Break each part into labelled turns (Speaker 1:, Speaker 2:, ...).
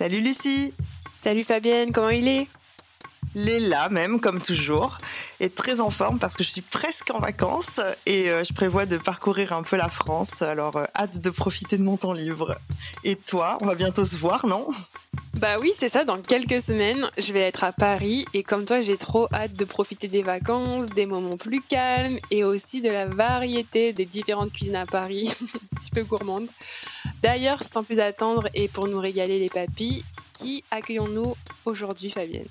Speaker 1: Salut Lucie.
Speaker 2: Salut Fabienne, comment il est?
Speaker 1: Il est là même, comme toujours, et très en forme parce que je suis presque en vacances et euh, je prévois de parcourir un peu la France, alors euh, hâte de profiter de mon temps libre. Et toi, on va bientôt se voir, non?
Speaker 2: Bah oui, c'est ça, dans quelques semaines, je vais être à Paris et comme toi, j'ai trop hâte de profiter des vacances, des moments plus calmes et aussi de la variété des différentes cuisines à Paris, un petit peu gourmande. D'ailleurs, sans plus attendre et pour nous régaler les papilles, qui accueillons-nous aujourd'hui, Fabienne?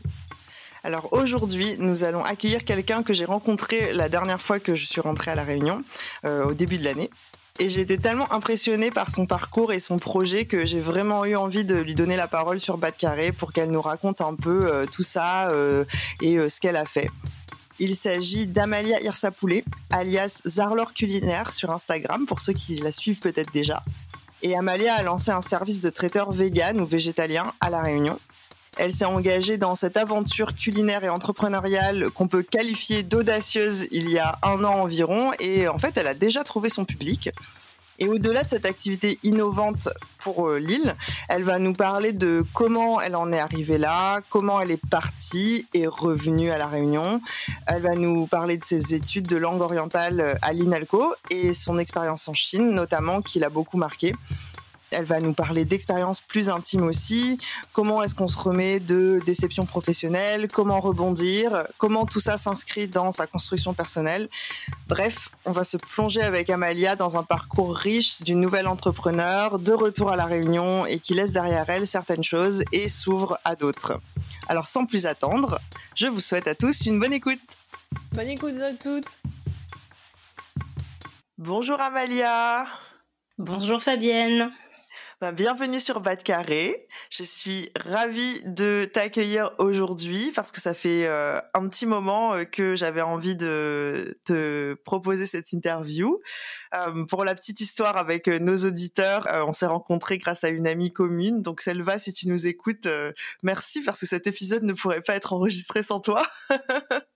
Speaker 1: Alors aujourd'hui, nous allons accueillir quelqu'un que j'ai rencontré la dernière fois que je suis rentrée à La Réunion, euh, au début de l'année. Et j'ai été tellement impressionnée par son parcours et son projet que j'ai vraiment eu envie de lui donner la parole sur Bas de Carré pour qu'elle nous raconte un peu euh, tout ça euh, et ce qu'elle a fait. Il s'agit d'Amalia Irsapoulet, alias Zarlor Culinaire sur Instagram, pour ceux qui la suivent peut-être déjà. Et Amalia a lancé un service de traiteur vegan ou végétalien à La Réunion. Elle s'est engagée dans cette aventure culinaire et entrepreneuriale qu'on peut qualifier d'audacieuse il y a un an environ. Et en fait, elle a déjà trouvé son public. Et au-delà de cette activité innovante pour euh, Lille, elle va nous parler de comment elle en est arrivée là, comment elle est partie et revenue à La Réunion. Elle va nous parler de ses études de langue orientale à l'INALCO et son expérience en Chine, notamment, qui l'a beaucoup marquée. Elle va nous parler d'expériences plus intimes aussi. Comment est-ce qu'on se remet de déceptions professionnelles? Comment rebondir? Comment tout ça s'inscrit dans sa construction personnelle? Bref, on va se plonger avec Amalia dans un parcours riche d'une nouvelle entrepreneur, de retour à la Réunion et qui laisse derrière elle certaines choses et s'ouvre à d'autres. Alors sans plus attendre, je vous souhaite à tous une bonne écoute.
Speaker 2: Bonne écoute à toutes.
Speaker 1: Bonjour Amalia.
Speaker 3: Bonjour Fabienne.
Speaker 1: Ben, bienvenue sur Bas de Carré. Je suis ravie de t'accueillir aujourd'hui parce que ça fait euh, un petit moment euh, que j'avais envie de te proposer cette interview. Euh, pour la petite histoire avec nos auditeurs, on s'est rencontrés grâce à une amie commune. Donc Selva, si tu nous écoutes, merci parce que cet épisode ne pourrait pas être enregistré sans toi.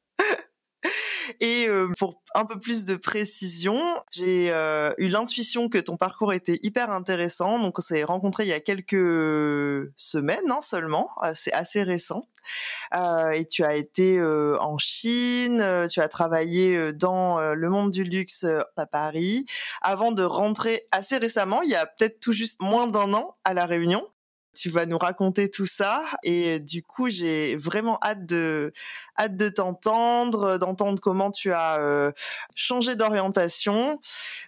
Speaker 1: Et euh, pour un peu plus de précision, j'ai euh, eu l'intuition que ton parcours était hyper intéressant. Donc on s'est rencontrés il y a quelques semaines hein, seulement, euh, c'est assez récent. et tu as été en Chine, tu as travaillé dans le monde du luxe à Paris, avant de rentrer assez récemment, il y a peut-être tout juste moins d'un an à La Réunion. Tu vas nous raconter tout ça et du coup j'ai vraiment hâte de hâte de t'entendre, d'entendre comment tu as euh, changé d'orientation.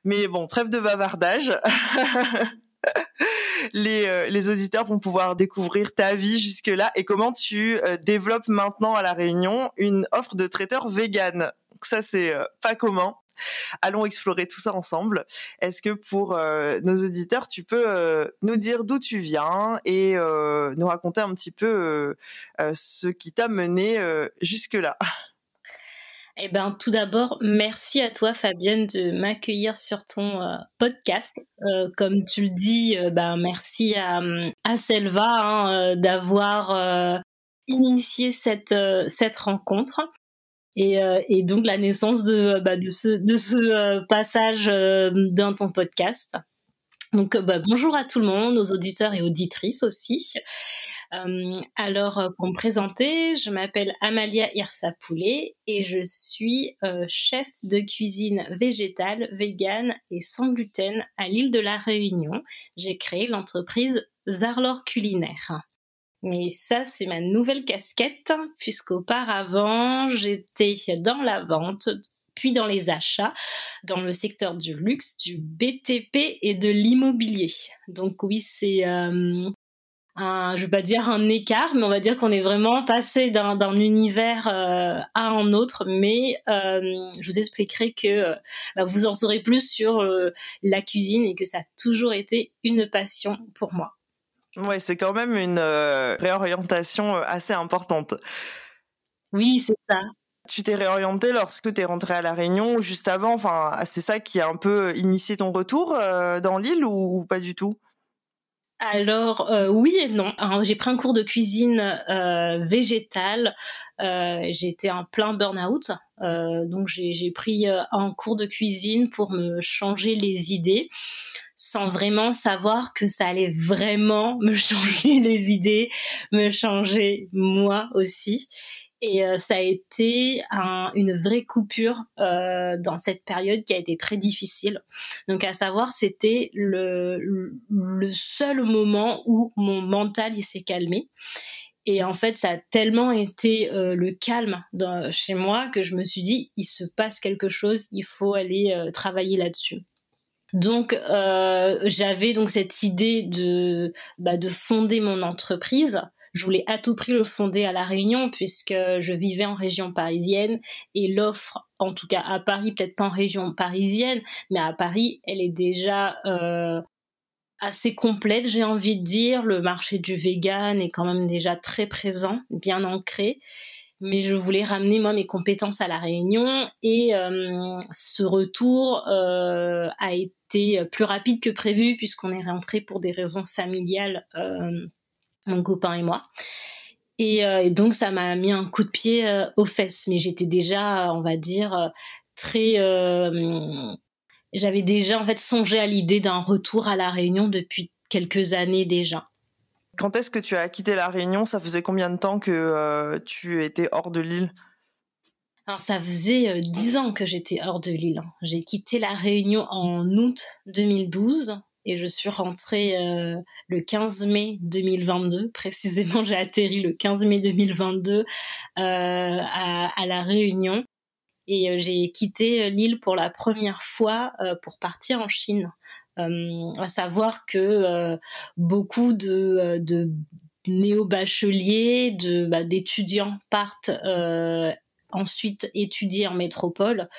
Speaker 1: Mais bon, trêve de bavardage. les, euh, les auditeurs vont pouvoir découvrir ta vie jusque-là et comment tu euh, développes maintenant à La Réunion une offre de traiteur vegan. Ça, c'est pas commun. Allons explorer tout ça ensemble. Est-ce que pour euh, nos auditeurs, tu peux euh, nous dire d'où tu viens et euh, nous raconter un petit peu ce qui t'a mené jusque-là?
Speaker 3: Eh ben, tout d'abord, merci à toi, Fabienne, de m'accueillir sur ton podcast. comme tu le dis, ben, merci à, à Selva hein, d'avoir initié cette, cette rencontre. Et, euh, et, donc la naissance de, bah, de ce, euh, passage euh, dans ton podcast. Donc bah, bonjour à tout le monde, aux auditeurs et auditrices aussi. alors pour me présenter, je m'appelle Amalia Irsapoulet et je suis chef de cuisine végétale, végane et sans gluten à l'île de la Réunion. J'ai créé l'entreprise Zarlor Culinaire. Mais ça, c'est ma nouvelle casquette, puisqu'auparavant, j'étais dans la vente, puis dans les achats, dans le secteur du luxe, du BTP et de l'immobilier. Donc oui, c'est euh, un, je vais pas dire un écart, mais on va dire qu'on est vraiment passé d'un, univers euh, à un autre. Mais euh, je vous expliquerai que bah, vous en saurez plus sur la cuisine et que ça a toujours été une passion pour moi.
Speaker 1: Ouais, c'est quand même une réorientation assez importante.
Speaker 3: Oui, c'est ça.
Speaker 1: Tu t'es réorienté lorsque tu es rentré à La Réunion juste avant Enfin, c'est ça qui a un peu initié ton retour dans l'île ou pas du tout?
Speaker 3: Alors euh, oui et non. J'ai pris un cours de cuisine euh, végétale. Euh, J'étais en plein burn-out, euh, donc j'ai pris un cours de cuisine pour me changer les idées, sans vraiment savoir que ça allait vraiment me changer les idées, me changer moi aussi. Et euh, ça a été une vraie coupure euh, dans cette période qui a été très difficile. Donc à savoir, c'était le, seul moment où mon mental s'est calmé. Et en fait, ça a tellement été euh, le calme chez moi que je me suis dit, il se passe quelque chose, il faut aller travailler là-dessus. Donc j'avais donc cette idée de bah, de fonder mon entreprise je voulais à tout prix le fonder à La Réunion puisque je vivais en région parisienne et l'offre, en tout cas à Paris, peut-être pas en région parisienne, mais à Paris, elle est déjà euh, assez complète, j'ai envie de dire. Le marché du vegan est quand même déjà très présent, bien ancré. Mais je voulais ramener moi mes compétences à la Réunion et euh, ce retour euh, a été plus rapide que prévu puisqu'on est rentré pour des raisons familiales mon copain et moi. Euh, et, donc ça m'a mis un coup de pied euh, aux fesses, mais j'étais déjà, on va dire, euh, très, j'avais déjà en fait songé à l'idée d'un retour à la Réunion depuis quelques années déjà.
Speaker 1: Quand est-ce que tu as quitté la Réunion? Ça faisait combien de temps que tu étais hors de l'île?
Speaker 3: Alors ça faisait dix ans que j'étais hors de l'île. J'ai quitté la Réunion en août 2012 et je suis rentrée euh, le 15 mai 2022. Précisément, j'ai atterri le 15 mai 2022 euh, à, la Réunion et euh, j'ai quitté l'île pour la première fois pour partir en Chine. à savoir que beaucoup de, de néo-bacheliers, bah, d'étudiants partent ensuite étudier en métropole.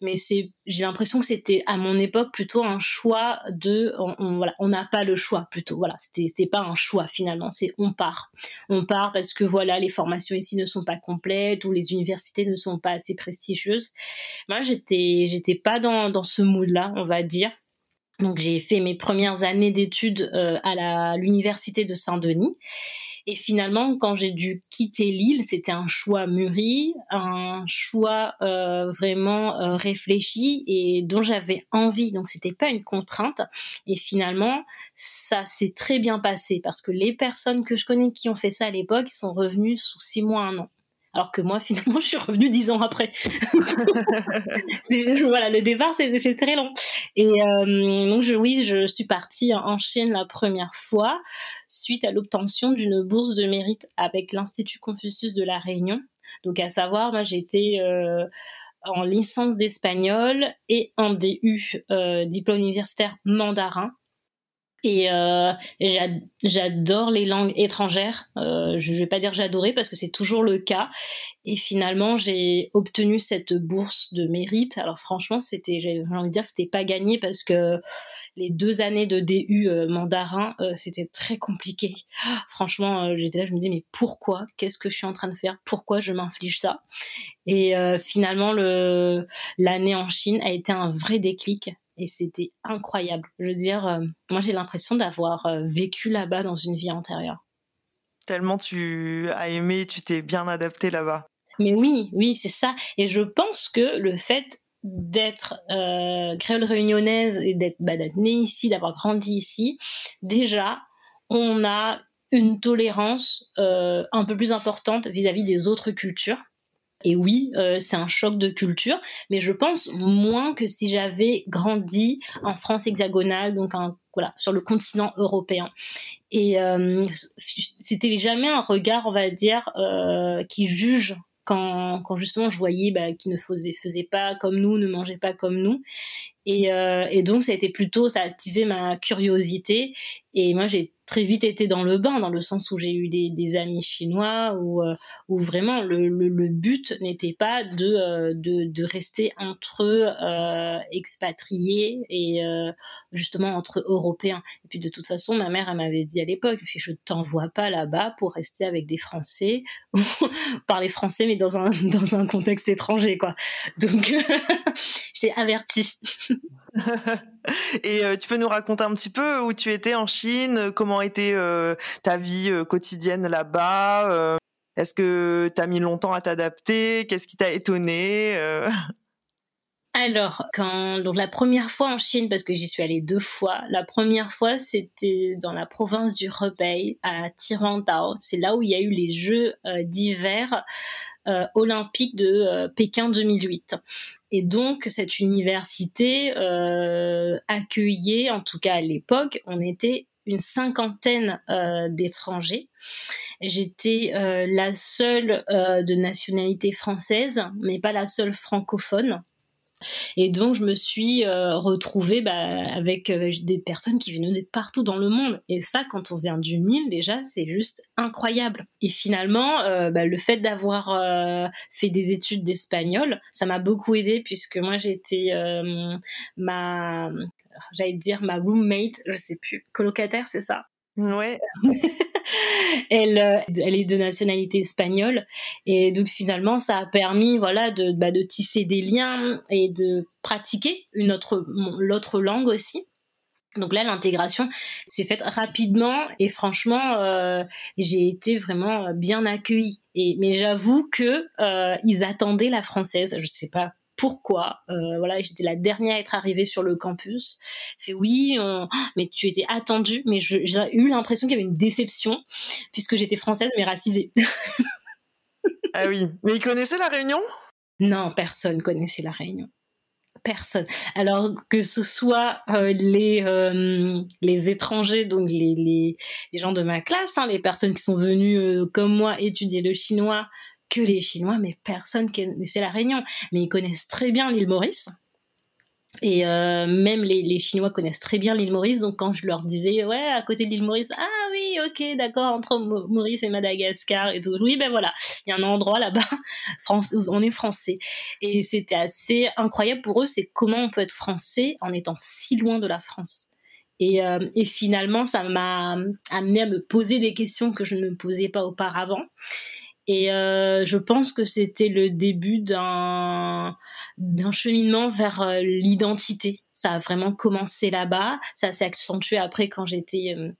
Speaker 3: Mais c'est, j'ai l'impression que c'était à mon époque plutôt un choix de, on, voilà, on n'a pas le choix plutôt. Voilà, c'était, c'était pas un choix finalement, c'est on part. On part parce que voilà, les formations ici ne sont pas complètes ou les universités ne sont pas assez prestigieuses. Moi, j'étais, j'étais pas dans, dans ce mood-là, on va dire. Donc j'ai fait mes premières années d'études euh, à l'université de Saint-Denis et finalement, quand j'ai dû quitter l'île, c'était un choix mûri, un choix euh, vraiment euh, réfléchi et dont j'avais envie. Donc c'était pas une contrainte. Et finalement, ça s'est très bien passé parce que les personnes que je connais qui ont fait ça à l'époque sont revenues sous six mois, un an alors que moi finalement je suis revenue dix ans après. voilà, le départ c'est très long. Et euh, donc je, oui, je suis partie en Chine la première fois suite à l'obtention d'une bourse de mérite avec l'Institut Confucius de la Réunion. Donc à savoir, moi j'étais euh, en licence d'espagnol et en DU, euh, diplôme universitaire mandarin. Et euh, j'adore les langues étrangères. Euh, je vais pas dire j'adorais parce que c'est toujours le cas. Et finalement, j'ai obtenu cette bourse de mérite. Alors franchement, c'était, j'ai envie de dire, c'était pas gagné parce que les deux années de DU euh, mandarin, euh, c'était très compliqué. franchement, j'étais là, je me dis mais pourquoi? Qu'est-ce que je suis en train de faire? Pourquoi je m'inflige ça? Et finalement, le l'année en Chine a été un vrai déclic et c'était incroyable. Je veux dire, euh, moi j'ai l'impression d'avoir euh, vécu là-bas dans une vie antérieure.
Speaker 1: Tellement tu as aimé, tu t'es bien adapté là-bas.
Speaker 3: Mais oui, oui, c'est ça. Et je pense que le fait d'être euh, créole réunionnaise et d'être bah, née ici, d'avoir grandi ici, déjà, on a une tolérance un peu plus importante vis à -vis des autres cultures. Et oui, euh, c'est un choc de culture, mais je pense moins que si j'avais grandi en France hexagonale, donc voilà, sur le continent européen. Et euh, c'était jamais un regard, on va dire, euh, qui juge quand, quand justement je voyais bah, qui ne faisait pas comme nous, ne mangeait pas comme nous. Et, euh, et donc ça a été plutôt, ça a attisé ma curiosité. Et moi j'ai très vite été dans le bain, dans le sens où j'ai eu des, des, amis chinois, où, euh, où vraiment le, le, le but n'était pas de, euh, de, de, rester entre euh, expatriés et euh, justement entre Européens. Et puis de toute façon, ma mère, elle m'avait dit à l'époque, je t'envoie pas là-bas pour rester avec des Français, ou parler français, mais dans un, dans un contexte étranger, quoi. Donc, j'étais avertie.
Speaker 1: Et euh, tu peux nous raconter un petit peu où tu étais en Chine, comment était euh, ta vie euh, quotidienne là-bas Est-ce que tu as mis longtemps à t'adapter Qu'est-ce qui t'a étonné
Speaker 3: alors, donc la première fois en Chine, parce que j'y suis allée deux fois, la première fois c'était dans la province du Hebei à Tirantao. C'est là où il y a eu les Jeux d'hiver euh, olympiques de Pékin 2008. Et donc cette université euh, accueillait, en tout cas à l'époque, on était une cinquantaine euh, d'étrangers. J'étais euh, la seule de nationalité française, mais pas la seule francophone. Et donc, je me suis euh, retrouvée bah, avec euh, des personnes qui venaient de partout dans le monde. Et ça, quand on vient du Nil, déjà, c'est juste incroyable. Et finalement, euh, bah, le fait d'avoir fait des études d'espagnol, ça m'a beaucoup aidé puisque moi, j'étais ma, j'allais dire ma roommate, je sais plus, colocataire, c'est ça?
Speaker 1: Ouais.
Speaker 3: elle, euh, elle est de nationalité espagnole et donc finalement ça a permis voilà de, bah, de tisser des liens et de pratiquer une autre l'autre langue aussi. Donc là, l'intégration s'est faite rapidement et franchement, euh, j'ai été vraiment bien accueillie. Et mais j'avoue que euh, ils attendaient la française. Je sais pas pourquoi. Euh, voilà, j'étais la dernière à être arrivée sur le campus. Fait oui, mais tu étais attendue, mais j'ai eu l'impression qu'il y avait une déception puisque j'étais française mais racisée.
Speaker 1: ah oui, mais ils connaissaient la Réunion?
Speaker 3: Non, personne connaissait la Réunion. Personne. Alors que ce soit euh, les euh, les étrangers, donc les, les, les gens de ma classe, hein, les personnes qui sont venues euh, comme moi étudier le chinois que les Chinois, mais personne connaissait la Réunion. Mais ils connaissent très bien l'île Maurice. Et euh, même les, Chinois connaissent très bien l'île Maurice, donc quand je leur disais ouais à côté de l'île Maurice, ah oui ok d'accord entre Maurice et Madagascar et tout, oui ben voilà il y a un endroit là-bas où on est français et c'était assez incroyable pour eux, c'est comment on peut être français en étant si loin de la France. Et, euh, et finalement ça m'a amené à me poser des questions que je ne me posais pas auparavant. Et euh, je pense que c'était le début d'un d'un cheminement vers euh, l'identité. Ça a vraiment commencé là-bas. Ça s'est accentué après quand j'étais euh,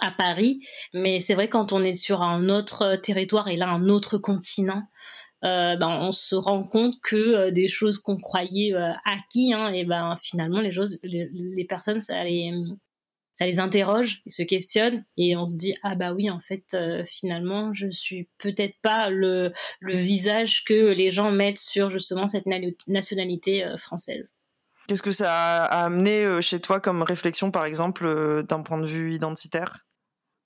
Speaker 3: à Paris. Mais c'est vrai quand on est sur un autre territoire et là un autre continent, euh, ben on se rend compte que euh, des choses qu'on croyait euh, acquis, hein, et ben finalement les choses, les, les personnes ça les ça les interroge, ils se questionnent et on se dit ah bah oui en fait euh, finalement je suis peut-être pas le, le visage que les gens mettent sur justement cette nationalité euh, française.
Speaker 1: Qu'est-ce que ça a amené euh, chez toi comme réflexion par exemple d'un point de vue identitaire?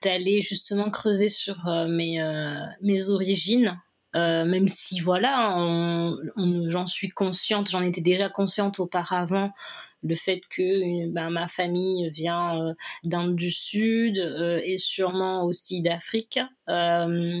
Speaker 3: D'aller justement creuser sur mes, mes origines euh, même si voilà, j'en suis consciente, j'en étais déjà consciente auparavant, le fait que ben, ma famille vient euh, d'Inde du Sud euh, et sûrement aussi d'Afrique, euh,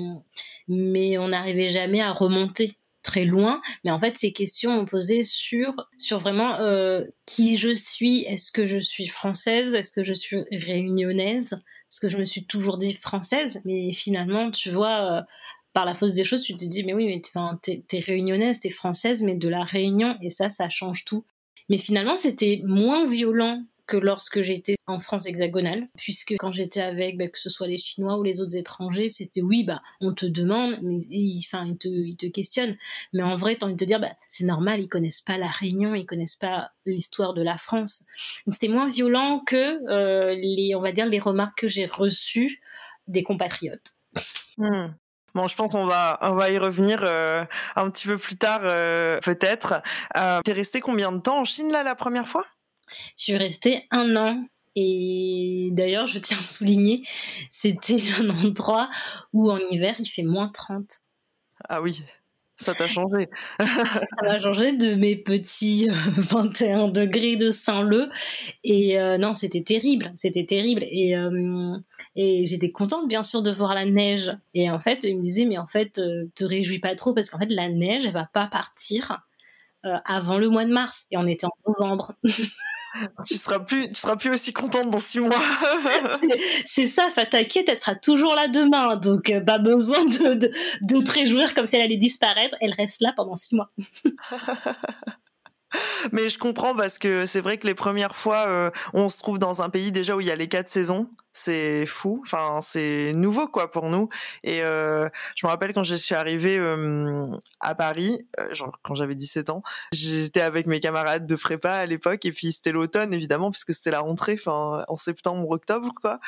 Speaker 3: mais on n'arrivait jamais à remonter très loin, mais en fait ces questions ont posé sur sur vraiment euh, qui je suis, est-ce que je suis française, est-ce que je suis réunionnaise, parce que je me suis toujours dit française, mais finalement tu vois par la force des choses, tu te dis, mais oui, mais t'es, t'es réunionnaise, t'es française, mais de la Réunion, et ça, ça change tout. Mais finalement, c'était moins violent que lorsque j'étais en France hexagonale, puisque quand j'étais avec, bah, que ce soit les Chinois ou les autres étrangers, c'était oui, bah, on te demande, mais enfin, ils te, te questionnent. Mais en vrai, t'as envie de te dire, bah, c'est normal, ils connaissent pas la Réunion, ils connaissent pas l'histoire de la France. C'était moins violent que euh, les, on va dire, les remarques que j'ai reçues des compatriotes.
Speaker 1: Mmh. Bon, je pense qu'on va on va y revenir euh, un petit peu plus tard euh, peut-être. Euh, T'es resté combien de temps en Chine là la première fois?
Speaker 3: Je suis restée un an. Et d'ailleurs, je tiens à souligner, c'était un endroit où en hiver il fait moins 30.
Speaker 1: Ah oui, Ça t'a changé.
Speaker 3: ça m'a changé de mes petits 21 degrés de Saint-Leu. Et non, c'était terrible. C'était terrible. Et, et j'étais contente, bien sûr, de voir la neige. Et en fait, il me disait, mais en fait, te réjouis pas trop parce qu'en fait, la neige, elle va pas partir avant le mois de mars. Et on était en novembre.
Speaker 1: tu seras plus, tu seras plus aussi contente dans six mois.
Speaker 3: c'est ça, enfin, t'inquiète, elle sera toujours là demain, donc euh, pas besoin de, de, de te réjouir comme si elle allait disparaître. Elle reste là pendant six mois.
Speaker 1: Mais je comprends parce que c'est vrai que les premières fois, euh, on se trouve dans un pays déjà où il y a les quatre saisons. C'est fou, enfin c'est nouveau quoi pour nous. Et euh, je me rappelle quand je suis arrivée euh, à Paris, genre quand j'avais 17 ans, j'étais avec mes camarades de prépa à l'époque et puis c'était l'automne évidemment puisque c'était la rentrée, enfin en septembre octobre quoi.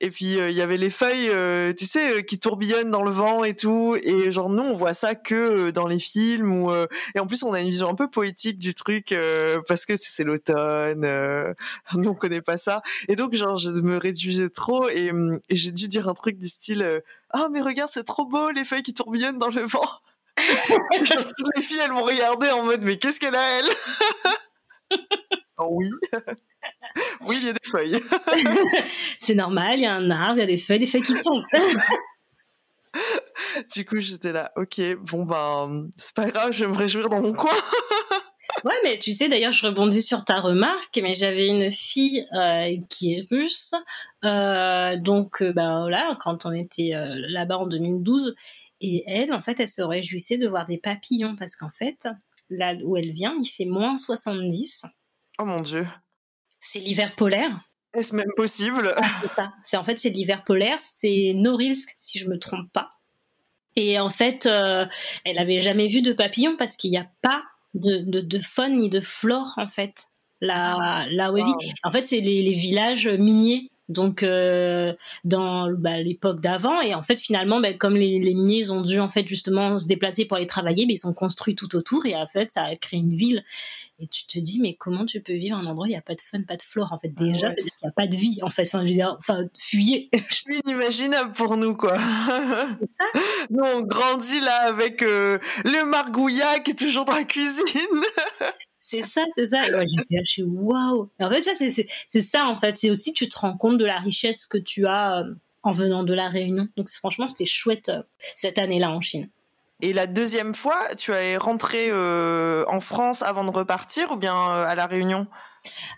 Speaker 1: Et puis euh, il y avait les feuilles, euh, tu sais, euh, qui tourbillonnent dans le vent et tout. Et genre nous, on voit ça que dans les films. Ou et en plus, on a une vision un peu poétique du truc parce que c'est l'automne. nous, on connaît pas ça. Et donc genre, je me réduisais trop et, et j'ai dû dire un truc du style ah mais regarde, c'est trop beau les feuilles qui tourbillonnent dans le vent. les filles, elles m'ont regardé en mode mais qu'est-ce qu'elle a elle? Oui. Oui, il y a des feuilles.
Speaker 3: c'est normal, il y a un arbre, il y a des feuilles, des feuilles qui tombent.
Speaker 1: du coup, j'étais là, ok, bon ben, c'est pas grave, je vais me réjouir dans mon coin.
Speaker 3: ouais, mais tu sais, d'ailleurs, je rebondis sur ta remarque, mais j'avais une fille euh, qui est russe, euh, donc euh, ben voilà, quand on était là-bas en 2012, et elle, en fait, elle se réjouissait de voir des papillons parce qu'en fait, là où elle vient, il fait moins 70.
Speaker 1: Oh mon dieu
Speaker 3: c'est l'hiver polaire.
Speaker 1: Est-ce même possible?
Speaker 3: C'est ça. C'est en fait c'est l'hiver polaire. C'est Norilsk si je me trompe pas. Et en fait, euh, elle avait jamais vu de papillons parce qu'il n'y a pas de, de, faune ni de flore en fait là là où elle vit. En fait, c'est les, les, villages miniers donc euh, dans bah, l'époque d'avant et en fait finalement bah, comme les, les, miniers ont dû en fait justement se déplacer pour aller travailler mais ils sont construits tout autour et en fait ça a créé une ville. Et tu te dis mais comment tu peux vivre un endroit où il n'y a pas de fun pas de flore en fait? Ah déjà il n'y a pas de vie en fait. Enfin je veux dire enfin fuyez.
Speaker 1: Inimaginable pour nous quoi. Ça. Nous on grandit là avec euh, le margouillat qui est toujours dans la cuisine
Speaker 3: c'est ça, c'est ça. Là, je waouh. En fait, c'est ça, en fait. C'est aussi, tu te rends compte de la richesse que tu as euh, en venant de la Réunion. Donc, franchement, c'était chouette euh, cette année-là en Chine.
Speaker 1: Et la deuxième fois, tu es rentré euh, en France avant de repartir ou bien à la Réunion?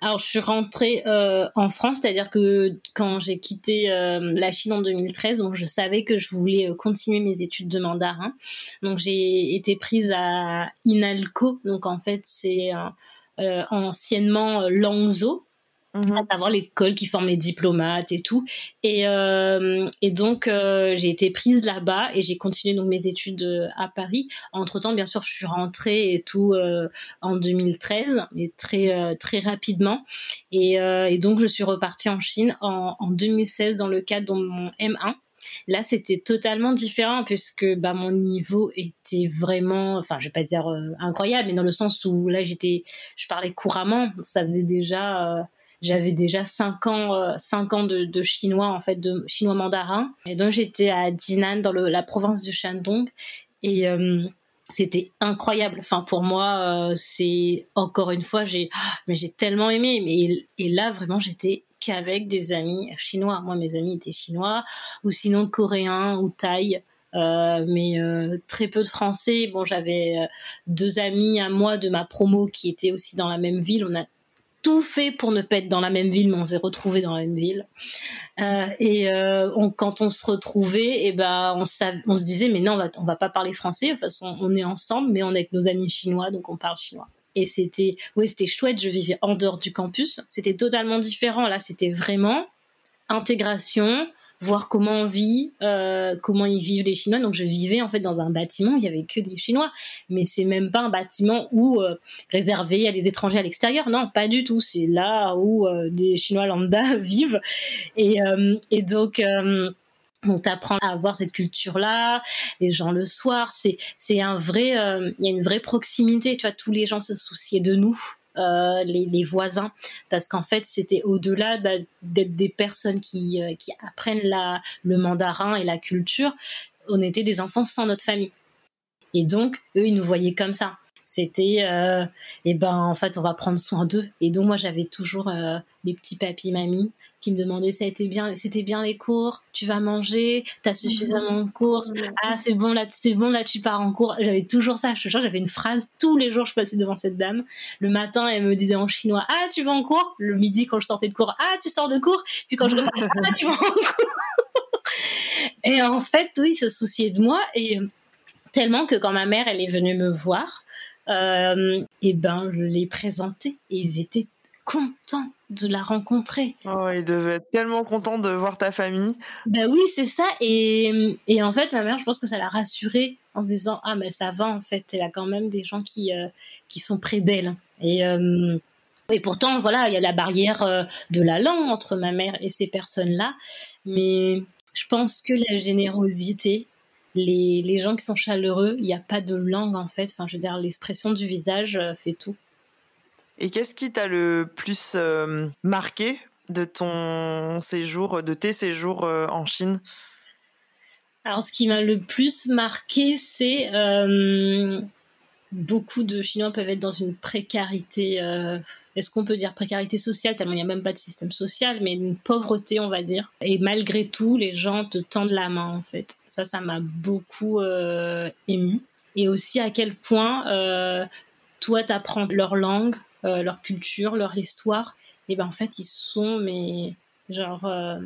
Speaker 3: Alors, je suis rentrée euh, en France, c'est-à-dire que quand j'ai quitté euh, la Chine en 2013, donc je savais que je voulais euh, continuer mes études de mandarin. Donc, j'ai été prise à Inalco. Donc, en fait, c'est anciennement Langzhou Mmh. à savoir l'école qui forme les diplomates et tout. Et, euh, et donc euh, j'ai été prise là-bas et j'ai continué donc mes études euh, à Paris. Entre temps, bien sûr, je suis rentrée et tout en 2013, mais très très rapidement. Et, donc je suis repartie en Chine en, en 2016 dans le cadre de mon M1. Là, c'était totalement différent puisque bah, mon niveau était vraiment, enfin, je vais pas dire incroyable, mais dans le sens où là, j'étais, je parlais couramment. Ça faisait déjà j'avais déjà 5 ans, euh, ans de, chinois, en fait, de chinois mandarin. Et donc, j'étais à Jinan, dans la province de Shandong. Et euh, c'était incroyable. Enfin, pour moi, euh, c'est encore une fois, j'ai, mais j'ai tellement aimé. Mais, et là, vraiment, j'étais qu'avec des amis chinois. Moi, mes amis étaient chinois, ou sinon coréens ou thaïs. Euh, mais très peu de français. Bon, j'avais deux amis à moi de ma promo qui étaient aussi dans la même ville. On a tout fait pour ne pas être dans la même ville, mais on s'est retrouvés dans la même ville. Euh, et euh, quand on se retrouvait, et eh ben on, se disait mais non, on va, va pas parler français. De toute façon, on est ensemble, mais on est avec nos amis chinois, donc on parle chinois. Et c'était, ouais, c'était chouette. Je vivais en dehors du campus. C'était totalement différent. Là, c'était vraiment intégration, voir comment on vit, euh, comment ils vivent les Chinois. Donc je vivais en fait dans un bâtiment, il y avait que des Chinois, mais c'est même pas un bâtiment où euh, réservé à des étrangers à l'extérieur. Non, pas du tout. C'est là où euh, des Chinois lambda vivent. Et, et donc on t'apprend à avoir cette culture-là, les gens le soir, c'est c'est un vrai, il y a une vraie proximité. Tu vois, tous les gens se souciaient de nous. Euh, les, voisins, parce qu'en fait, c'était au-delà bah, d'être des personnes qui, euh, qui apprennent le mandarin et la culture, on était des enfants sans notre famille. Et donc, eux, ils nous voyaient comme ça. C'était, euh, eh ben, en fait, on va prendre soin d'eux. Et donc, moi, j'avais toujours des petits papis, mamies qui me demandaient ça était bien, c'était bien les cours, tu vas manger, t'as suffisamment de courses, ah c'est bon là, c'est bon là, tu pars en cours. J'avais toujours ça, je te jure, j'avais une phrase tous les jours, je passais devant cette dame. Le matin, elle me disait en chinois, ah tu vas en cours? Le midi, quand je sortais de cours, ah tu sors de cours? Puis quand je repartais, ah tu vas en cours. et en fait, oui, se souciait de moi et tellement que quand ma mère elle est venue me voir, euh, et ben je l'ai présenté et ils étaient contents de la rencontrer.
Speaker 1: Oh, ils devaient être tellement contents de voir ta famille.
Speaker 3: Ben oui, c'est ça. Et, et, en fait, ma mère, je pense que ça l'a rassurée en disant Ah, mais ça va, en fait, elle a quand même des gens qui, euh, qui sont près d'elle. Et, euh, et pourtant, voilà, il y a la barrière euh, de la langue entre ma mère et ces personnes-là. Mais je pense que la générosité, les, les gens qui sont chaleureux, il n'y a pas de langue, en fait. Enfin, je veux dire, l'expression du visage fait tout.
Speaker 1: Et qu'est-ce qui t'a le plus euh, marqué de ton séjour, de tes séjours euh, en Chine?
Speaker 3: Alors, ce qui m'a le plus marqué, c'est euh, beaucoup de Chinois peuvent être dans une précarité. Est-ce qu'on peut dire précarité sociale? Tellement il n'y a même pas de système social, mais une pauvreté, on va dire. Et malgré tout, les gens te tendent la main, en fait. Ça, ça m'a beaucoup ému. Et aussi à quel point toi, t'apprends leur langue, euh, leur culture, leur histoire, et ben en fait ils sont mais genre euh,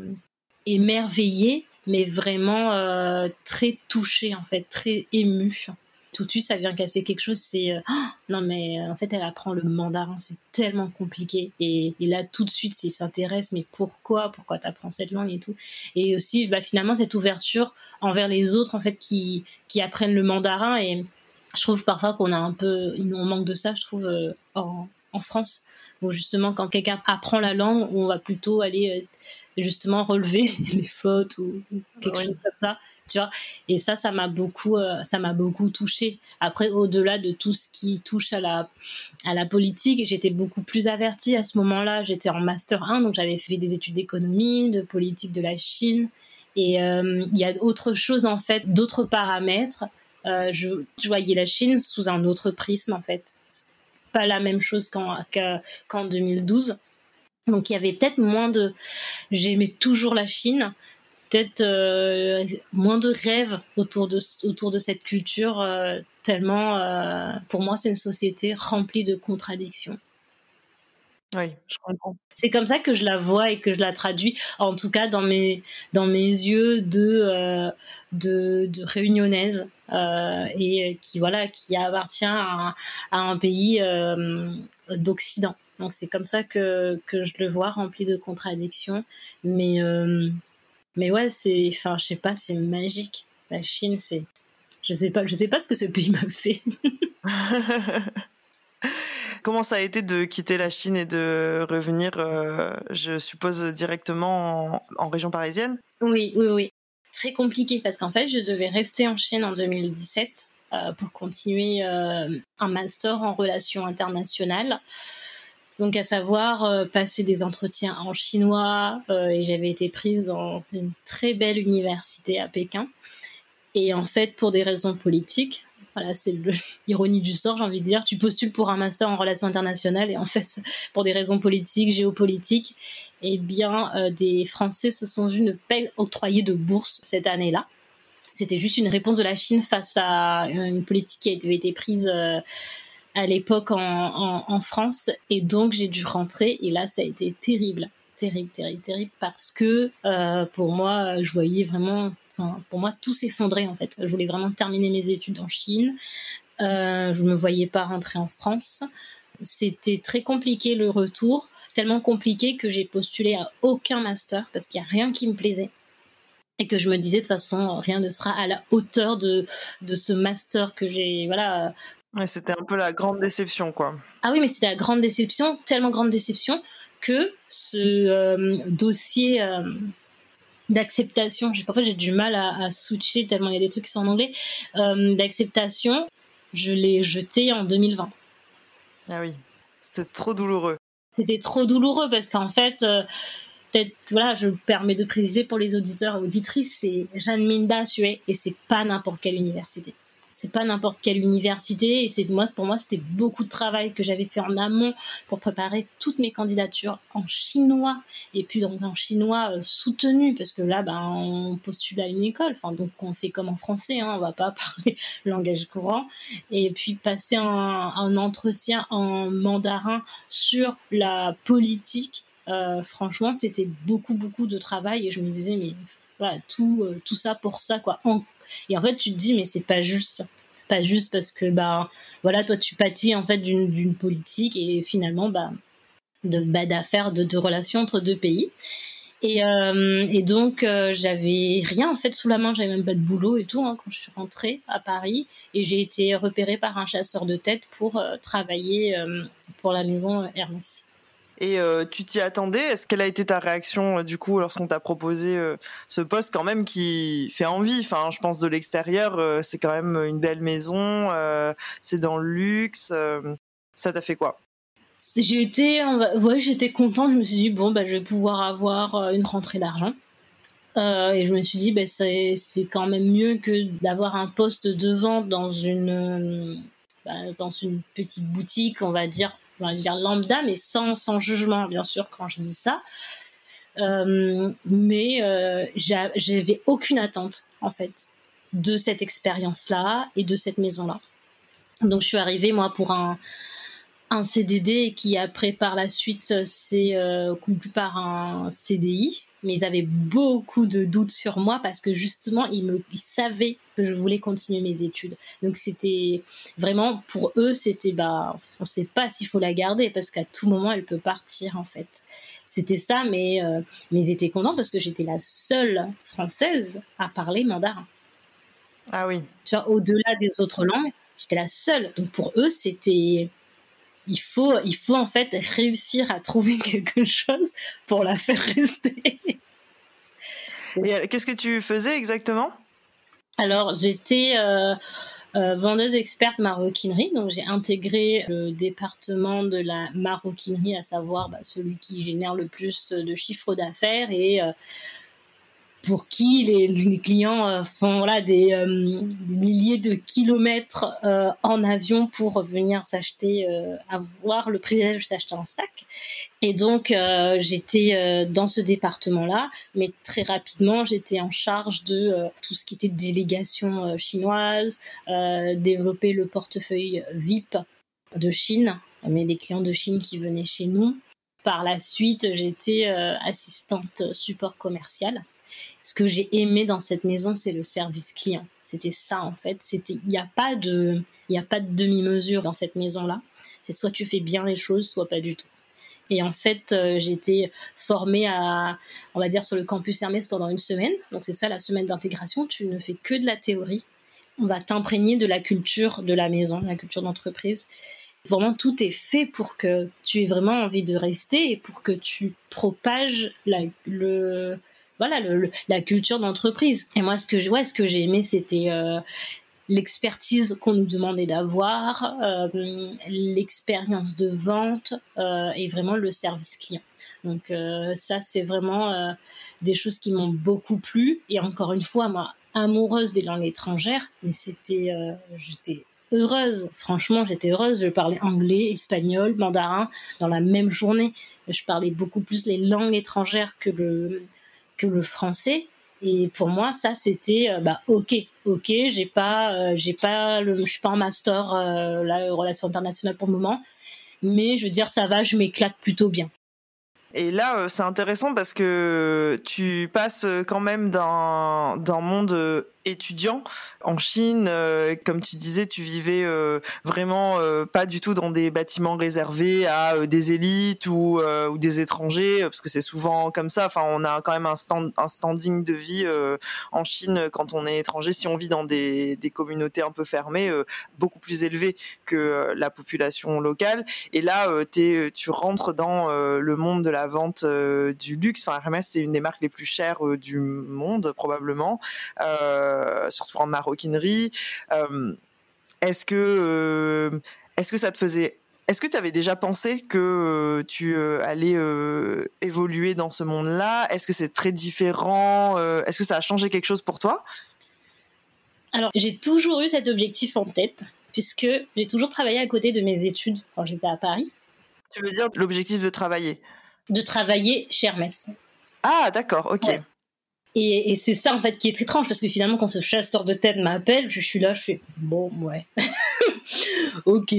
Speaker 3: émerveillés, mais vraiment euh, très touchés en fait, très émus. Tout de suite, ça vient casser quelque chose. C'est oh, non mais en fait, elle apprend le mandarin, c'est tellement compliqué. Et, là, tout de suite, s'ils s'intéresse, mais pourquoi, pourquoi t'apprends cette langue et tout. Et aussi, bah, finalement, cette ouverture envers les autres en fait qui qui apprennent le mandarin et je trouve parfois qu'on a un peu, on manque de ça, je trouve, en, en France, où justement quand quelqu'un apprend la langue, on va plutôt aller euh, justement relever les fautes ou quelque chose comme ça, tu vois. Et ça, ça m'a beaucoup, euh, ça m'a beaucoup touché. Après, au-delà de tout ce qui touche à la, à la politique, j'étais beaucoup plus avertie à ce moment-là. J'étais en master 1, donc j'avais fait des études d'économie, de politique de la Chine. Et euh, il y a autre chose en fait, d'autres paramètres. je, je voyais la Chine sous un autre prisme en fait pas la même chose qu'en 2012. Donc il y avait peut-être moins de... J'aimais toujours la Chine, peut-être euh, moins de rêves autour de, autour de cette culture, euh, tellement euh, pour moi c'est une société remplie de contradictions.
Speaker 1: Oui, je comprends.
Speaker 3: C'est comme ça que je la vois et que je la traduis, en tout cas dans mes, dans mes yeux de, de, de, réunionnaise et qui, voilà, qui appartient à, un pays euh, d'Occident. Donc c'est comme ça que, que je le vois, rempli de contradictions. Mais, mais ouais, c'est, enfin, je sais pas, c'est magique. La Chine, c'est, je sais pas, je sais pas ce que ce pays m'a fait.
Speaker 1: Comment ça a été de quitter la Chine et de revenir, euh, je suppose, directement en, région parisienne?
Speaker 3: Oui, oui, oui. Très compliqué parce qu'en fait, je devais rester en Chine en 2017 euh, pour continuer euh, un master en relations internationales. Donc, à savoir passer des entretiens en chinois et j'avais été prise dans une très belle université à Pékin. Et en fait, pour des raisons politiques, voilà, c'est l'ironie du sort, j'ai envie de dire. Tu postules pour un master en relations internationales et en fait, pour des raisons politiques, géopolitiques, eh bien, euh, des Français se sont vus ne pas octroyer de bourse cette année-là. C'était juste une réponse de la Chine face à une politique qui avait été prise euh, à l'époque en, France. Et donc, j'ai dû rentrer. Et là, ça a été terrible. Terrible, terrible, terrible. Parce que euh, pour moi, je voyais vraiment pour moi, tout s'effondrait en fait. Je voulais vraiment terminer mes études en Chine. Euh, je me voyais pas rentrer en France. C'était très compliqué le retour, tellement compliqué que j'ai postulé à aucun master parce qu'il y a rien qui me plaisait et que je me disais de toute façon rien ne sera à la hauteur de de ce master que j'ai voilà
Speaker 1: c'était un peu la grande déception, quoi.
Speaker 3: Ah oui, mais c'était la grande déception, tellement grande déception que ce euh, dossier euh, d'acceptation. Parfois, j'ai du mal à, switcher tellement il y a des trucs qui sont en anglais. Euh, d'acceptation, je l'ai jeté en 2020.
Speaker 1: Ah oui, c'était trop douloureux.
Speaker 3: C'était trop douloureux parce qu'en fait, euh, peut-être, voilà, je me permets de préciser pour les auditeurs et auditrices, c'est Jeanne Minda Sué et c'est pas n'importe quelle université. C'est pas n'importe quelle université et c'est moi pour moi c'était beaucoup de travail que j'avais fait en amont pour préparer toutes mes candidatures en chinois et puis donc en chinois euh, soutenu parce que là ben on postule à une école. Enfin donc on fait comme en français hein, on va pas parler langage courant. Et puis passer un, un entretien en mandarin sur la politique euh, franchement c'était beaucoup beaucoup de travail et je me disais mais voilà tout euh, tout ça pour ça quoi et en fait, tu te dis, mais c'est pas juste. Pas juste parce que, bah, voilà, toi, tu pâtis en fait d'une politique et finalement, bah, bah d'affaires, de, de, relations entre deux pays. Et, euh, donc, euh, j'avais rien en fait sous la main, j'avais même pas de boulot et tout hein, quand je suis rentrée à Paris. Et j'ai été repérée par un chasseur de tête pour euh, travailler pour la maison Hermès.
Speaker 1: Et euh, tu t'y attendais? Est-ce quelle a été ta réaction euh, du coup lorsqu'on t'a proposé euh, ce poste quand même qui fait envie? Enfin, je pense de l'extérieur, c'est quand même une belle maison, c'est dans le luxe. ça t'a fait quoi?
Speaker 3: J'ai été, ouais, j'étais contente. Je me suis dit bon, bah, je vais pouvoir avoir une rentrée d'argent. et je me suis dit, bah, c'est, quand même mieux que d'avoir un poste de vente dans une, bah, dans une petite boutique, on va dire on va dire lambda, mais sans, sans jugement, bien sûr, quand je dis ça. Euh, mais euh, j'avais aucune attente, en fait, de cette expérience-là et de cette maison-là. Donc, je suis arrivée, moi, pour un, un CDD qui, après, par la suite, s'est euh, conclu par un CDI mais ils avaient beaucoup de doutes sur moi parce que justement, ils, me, savaient que je voulais continuer mes études. Donc c'était vraiment, pour eux, c'était, bah, on sait pas s'il faut la garder parce qu'à tout moment, elle peut partir en fait. C'était ça, mais, euh, mais ils étaient contents parce que j'étais la seule française à parler mandarin.
Speaker 1: Ah oui.
Speaker 3: Tu vois, au-delà des autres langues, j'étais la seule. Donc pour eux, c'était il faut, il faut en fait réussir à trouver quelque chose pour la faire rester.
Speaker 1: Euh, qu'est-ce que tu faisais exactement?
Speaker 3: Alors, j'étais euh, euh, vendeuse experte maroquinerie, donc j'ai intégré le département de la maroquinerie, à savoir bah, celui qui génère le plus de chiffres d'affaires et pour qui les, clients euh, font voilà, des, euh, des, milliers de kilomètres euh, en avion pour venir s'acheter, avoir le privilège de s'acheter un sac. Et donc j'étais dans ce département-là, mais très rapidement j'étais en charge de tout ce qui était délégation chinoise, développer le portefeuille VIP de Chine, mais des clients de Chine qui venaient chez nous. Par la suite, j'étais assistante support commercial ce que j'ai aimé dans cette maison, c'est le service client. C'était ça en fait. C'était, il n'y a pas de, il a pas de demi-mesure dans cette maison-là. C'est soit tu fais bien les choses, soit pas du tout. Et en fait, euh, été formée à, on va dire, sur le campus Hermès pendant une semaine. Donc c'est ça la semaine d'intégration. Tu ne fais que de la théorie. On va t'imprégner de la culture de la maison, la culture d'entreprise. Vraiment, tout est fait pour que tu aies vraiment envie de rester et pour que tu propages la, le, voilà la culture d'entreprise. Et moi, ce que ouais, ce que j'ai aimé, c'était euh, l'expertise qu'on nous demandait d'avoir, euh, l'expérience de vente euh, et vraiment le service client. Donc ça, c'est vraiment des choses qui m'ont beaucoup plu. Et encore une fois, moi, amoureuse des langues étrangères, mais c'était, j'étais heureuse. Franchement, j'étais heureuse. Je parlais anglais, espagnol, mandarin dans la même journée. Je parlais beaucoup plus les langues étrangères que le le français. Et pour moi, ça, c'était euh, bah ok, ok, j'ai pas, euh, j'ai pas le, je suis pas en master euh, la relation internationale pour le moment, mais je veux dire, ça va, je m'éclate plutôt bien.
Speaker 1: Et là, euh, c'est intéressant parce que tu passes quand même d'un d'un monde étudiant en Chine. Euh, comme tu disais, tu vivais euh, vraiment euh, pas du tout dans des bâtiments réservés à des élites ou, ou des étrangers, parce que c'est souvent comme ça. Enfin, on a quand même un, stand, un standing de vie en Chine quand on est étranger. Si on vit dans des, des communautés un peu fermées, beaucoup plus élevées que la population locale. Et là, es, tu rentres dans le monde de la vente du luxe. Enfin, Hermès, c'est une des marques les plus chères du monde, probablement. Euh, euh, surtout en maroquinerie. Euh, est-ce que, euh, est-ce que ça te faisait est-ce que tu avais déjà pensé que tu allais évoluer dans ce monde-là? Est-ce que c'est très différent? Est-ce que ça a changé quelque chose pour toi?
Speaker 3: Alors, j'ai toujours eu cet objectif en tête, puisque j'ai toujours travaillé à côté de mes études quand j'étais à Paris.
Speaker 1: Tu veux dire l'objectif de travailler?
Speaker 3: De travailler chez Hermès.
Speaker 1: Ah, d'accord, ok.
Speaker 3: Et, c'est ça en fait qui est étrange parce que finalement quand ce chasseur de tête m'appelle, je suis là, je fais bon ouais, ok.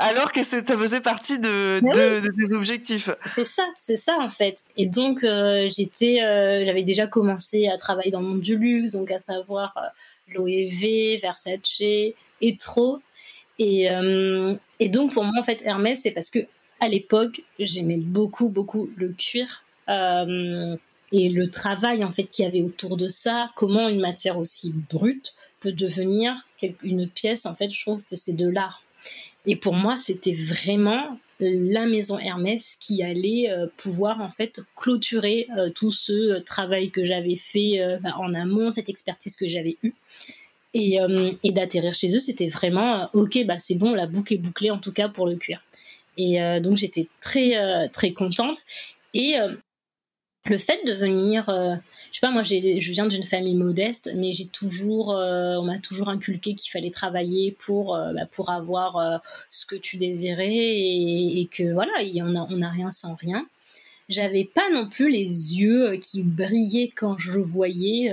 Speaker 1: Alors que ça faisait partie de, de, des objectifs.
Speaker 3: C'est ça, c'est ça en fait. Et donc euh, j'étais, euh, j'avais déjà commencé à travailler dans le monde du luxe, donc à savoir euh, l'OEV, Versace, Etro. Et, et donc pour moi en fait Hermès c'est parce que à l'époque j'aimais beaucoup beaucoup le cuir et le travail en fait qu'il y avait autour de ça, comment une matière aussi brute peut devenir une pièce en fait, je trouve que c'est de l'art. Et pour moi, c'était vraiment la maison Hermès qui allait euh, pouvoir en fait clôturer euh, tout ce euh, travail que j'avais fait bah, en amont, cette expertise que j'avais eue. Et, et d'atterrir chez eux, c'était vraiment ok, bah c'est bon, la boucle est bouclée en tout cas pour le cuir. Et donc j'étais très très contente. Et le fait de venir, euh, je sais pas, moi je viens d'une famille modeste, mais j'ai toujours, euh, on m'a toujours inculqué qu'il fallait travailler pour, euh, bah, pour avoir ce que tu désirais et, que voilà, on n'a on a rien sans rien. J'avais pas non plus les yeux qui brillaient quand je voyais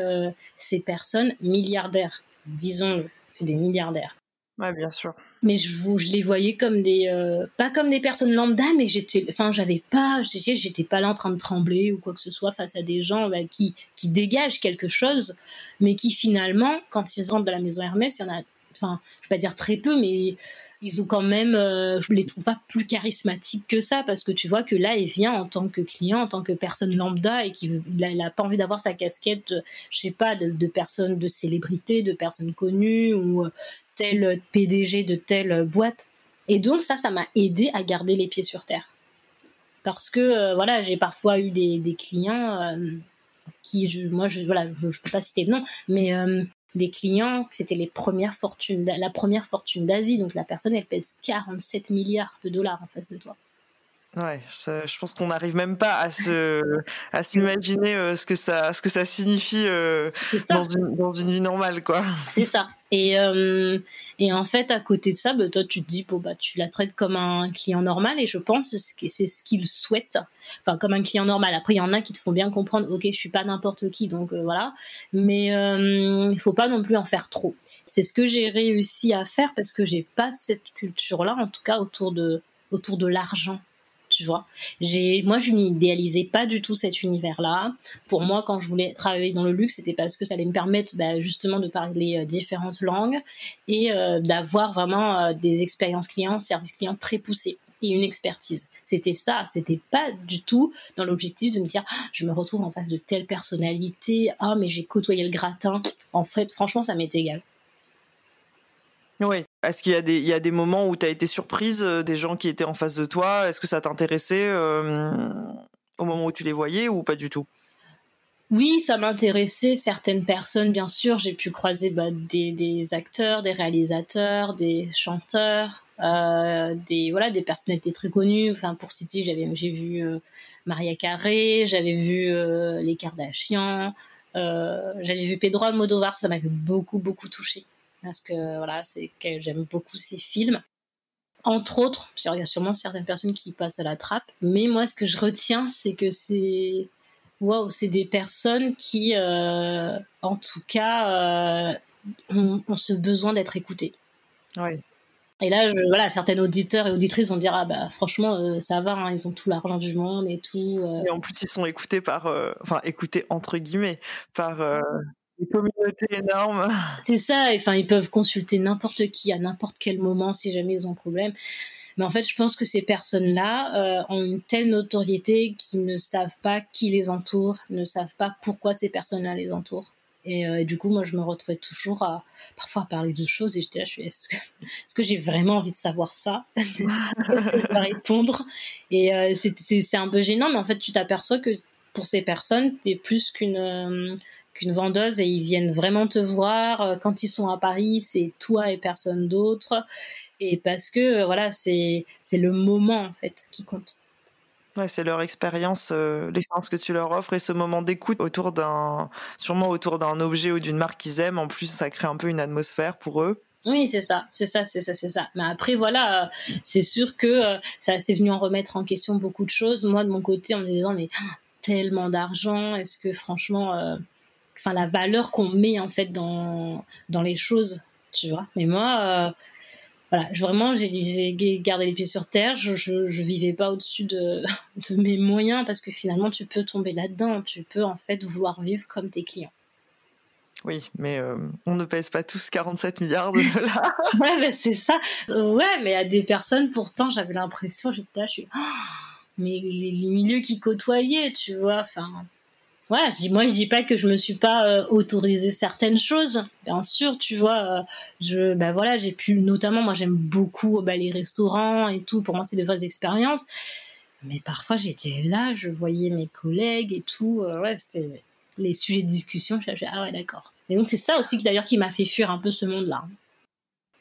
Speaker 3: ces personnes milliardaires, disons-le, c'est des milliardaires.
Speaker 1: Ouais, bien sûr
Speaker 3: mais je, je les voyais comme des euh, pas comme des personnes lambda mais j'étais enfin j'avais pas j'étais pas là en train de trembler ou quoi que ce soit face à des gens bah, qui qui dégagent quelque chose mais qui finalement quand ils rentrent dans la maison Hermès il y en a enfin je vais pas dire très peu mais ils ont quand même, euh, je les trouve pas plus charismatiques que ça parce que tu vois que là, il vient en tant que client, en tant que personne lambda et qui n'a pas envie d'avoir sa casquette, je sais pas, de, de personne de célébrité, de personne connue ou euh, tel PDG de telle boîte. Et donc ça, ça m'a aidé à garder les pieds sur terre. Parce que euh, voilà, j'ai parfois eu des, clients qui, moi, je voilà, je, peux pas citer de nom, mais des clients, c'était les premières fortunes, la première fortune d'Asie. Donc la personne, elle pèse 47 milliards de dollars en face de toi.
Speaker 1: Ouais, je pense qu'on n'arrive même pas à se, à s'imaginer euh, ce que ça, ce que ça signifie euh, Dans, une, dans une vie normale, quoi.
Speaker 3: C'est ça. Et, euh, et en fait, à côté de ça, bah, toi, tu te dis, bon, bah, tu la traites comme un client normal, et je pense que c'est ce qu'il souhaite. Enfin, comme un client normal. Après, il y en a qui te font bien comprendre, ok, je suis pas n'importe qui, donc voilà. Mais il faut pas non plus en faire trop. C'est ce que j'ai réussi à faire parce que j'ai pas cette culture-là, en tout cas autour de autour de l'argent tu vois. J'ai, moi, je n'idéalisais pas du tout cet univers-là. Pour moi, quand je voulais travailler dans le luxe, c'était parce que ça allait me permettre bah, justement de parler euh, différentes langues et euh, d'avoir vraiment euh, des expériences clients, services clients très poussés et une expertise. C'était ça, c'était pas du tout dans l'objectif de me dire ah, je me retrouve en face de telle personnalité, ah mais j'ai côtoyé le gratin. En fait, franchement, ça m'est égal.
Speaker 1: Est-ce qu'il y a des, moments où tu as été surprise euh, des gens qui étaient en face de toi? Est-ce que ça t'intéressait euh, au moment où tu les voyais ou pas du tout?
Speaker 3: Oui, ça m'intéressait. Certaines personnes, bien sûr, j'ai pu croiser bah, des, acteurs, des réalisateurs, des chanteurs, euh, des voilà, des personnalités très connues. Enfin, pour citer, j'avais j'ai vu Maria Carré, j'avais vu les Kardashians, j'avais vu Pedro Almodovar. Ça m'avait beaucoup beaucoup touché parce que voilà, c'est que j'aime beaucoup ces films. Entre autres, il y a sûrement certaines personnes qui passent à la trappe, mais moi, ce que je retiens, c'est que c'est waouh, c'est des personnes qui, euh, en tout cas, euh, ont, ce besoin d'être écoutées.
Speaker 1: Oui.
Speaker 3: Et là, voilà, certains auditeurs et auditrices vont dire ah bah franchement euh, ça va, hein, ils ont tout l'argent du monde et tout.
Speaker 1: Et en plus ils sont écoutés par, enfin écoutés entre guillemets par communautés énormes.
Speaker 3: C'est ça, enfin, ils peuvent consulter n'importe qui à n'importe quel moment si jamais ils ont un problème. Mais en fait, je pense que ces personnes-là euh, ont une telle notoriété qu'ils ne savent pas qui les entoure, ne savent pas pourquoi ces personnes-là les entourent. Et, euh, du coup, moi, je me retrouvais toujours à parfois à parler de choses et là, je suis, est-ce que, j'ai vraiment envie de savoir ça? Qu'est-ce que je dois répondre? Et euh, c'est un peu gênant, mais en fait, tu t'aperçois que pour ces personnes, tu es plus qu'une qu'une vendeuse et ils viennent vraiment te voir. Euh, quand ils sont à Paris, c'est toi et personne d'autre. Et parce que, euh, voilà, c'est, c'est le moment, en fait, qui compte.
Speaker 1: Ouais, c'est leur expérience, euh, l'expérience que tu leur offres et ce moment d'écoute autour d'un, sûrement autour d'un objet ou d'une marque qu'ils aiment. En plus, ça crée un peu une atmosphère pour eux.
Speaker 3: Oui, c'est ça, c'est ça, c'est ça, c'est ça. Mais après, voilà, euh, c'est sûr que euh, ça s'est venu en remettre en question beaucoup de choses. Moi, de mon côté, en me disant, mais tellement d'argent, est-ce que franchement, enfin, la valeur qu'on met en fait dans, dans les choses, tu vois. Mais moi, voilà, vraiment, j'ai gardé les pieds sur terre. Je, je, vivais pas au-dessus de, de, mes moyens parce que finalement, tu peux tomber là-dedans. Tu peux en fait vouloir vivre comme tes clients.
Speaker 1: Oui, mais euh, on ne pèse pas tous 47 milliards de dollars.
Speaker 3: ouais, mais c'est ça. Ouais, mais à des personnes, pourtant, j'avais l'impression, j'étais là, je suis. mais les, les, milieux qui côtoyaient, tu vois. Enfin, voilà, je dis, moi je dis pas que je me suis pas euh, autorisé certaines choses, bien sûr, tu vois. Euh, je, ben voilà, j'ai pu, notamment, moi j'aime beaucoup bah, les restaurants et tout. Pour moi, c'est de vraies expériences. Mais parfois, j'étais là, je voyais mes collègues et tout. Euh, ouais, c'était les sujets de discussion. Je ah ouais, d'accord. Et donc c'est ça aussi d'ailleurs qui m'a fait fuir un peu ce monde-là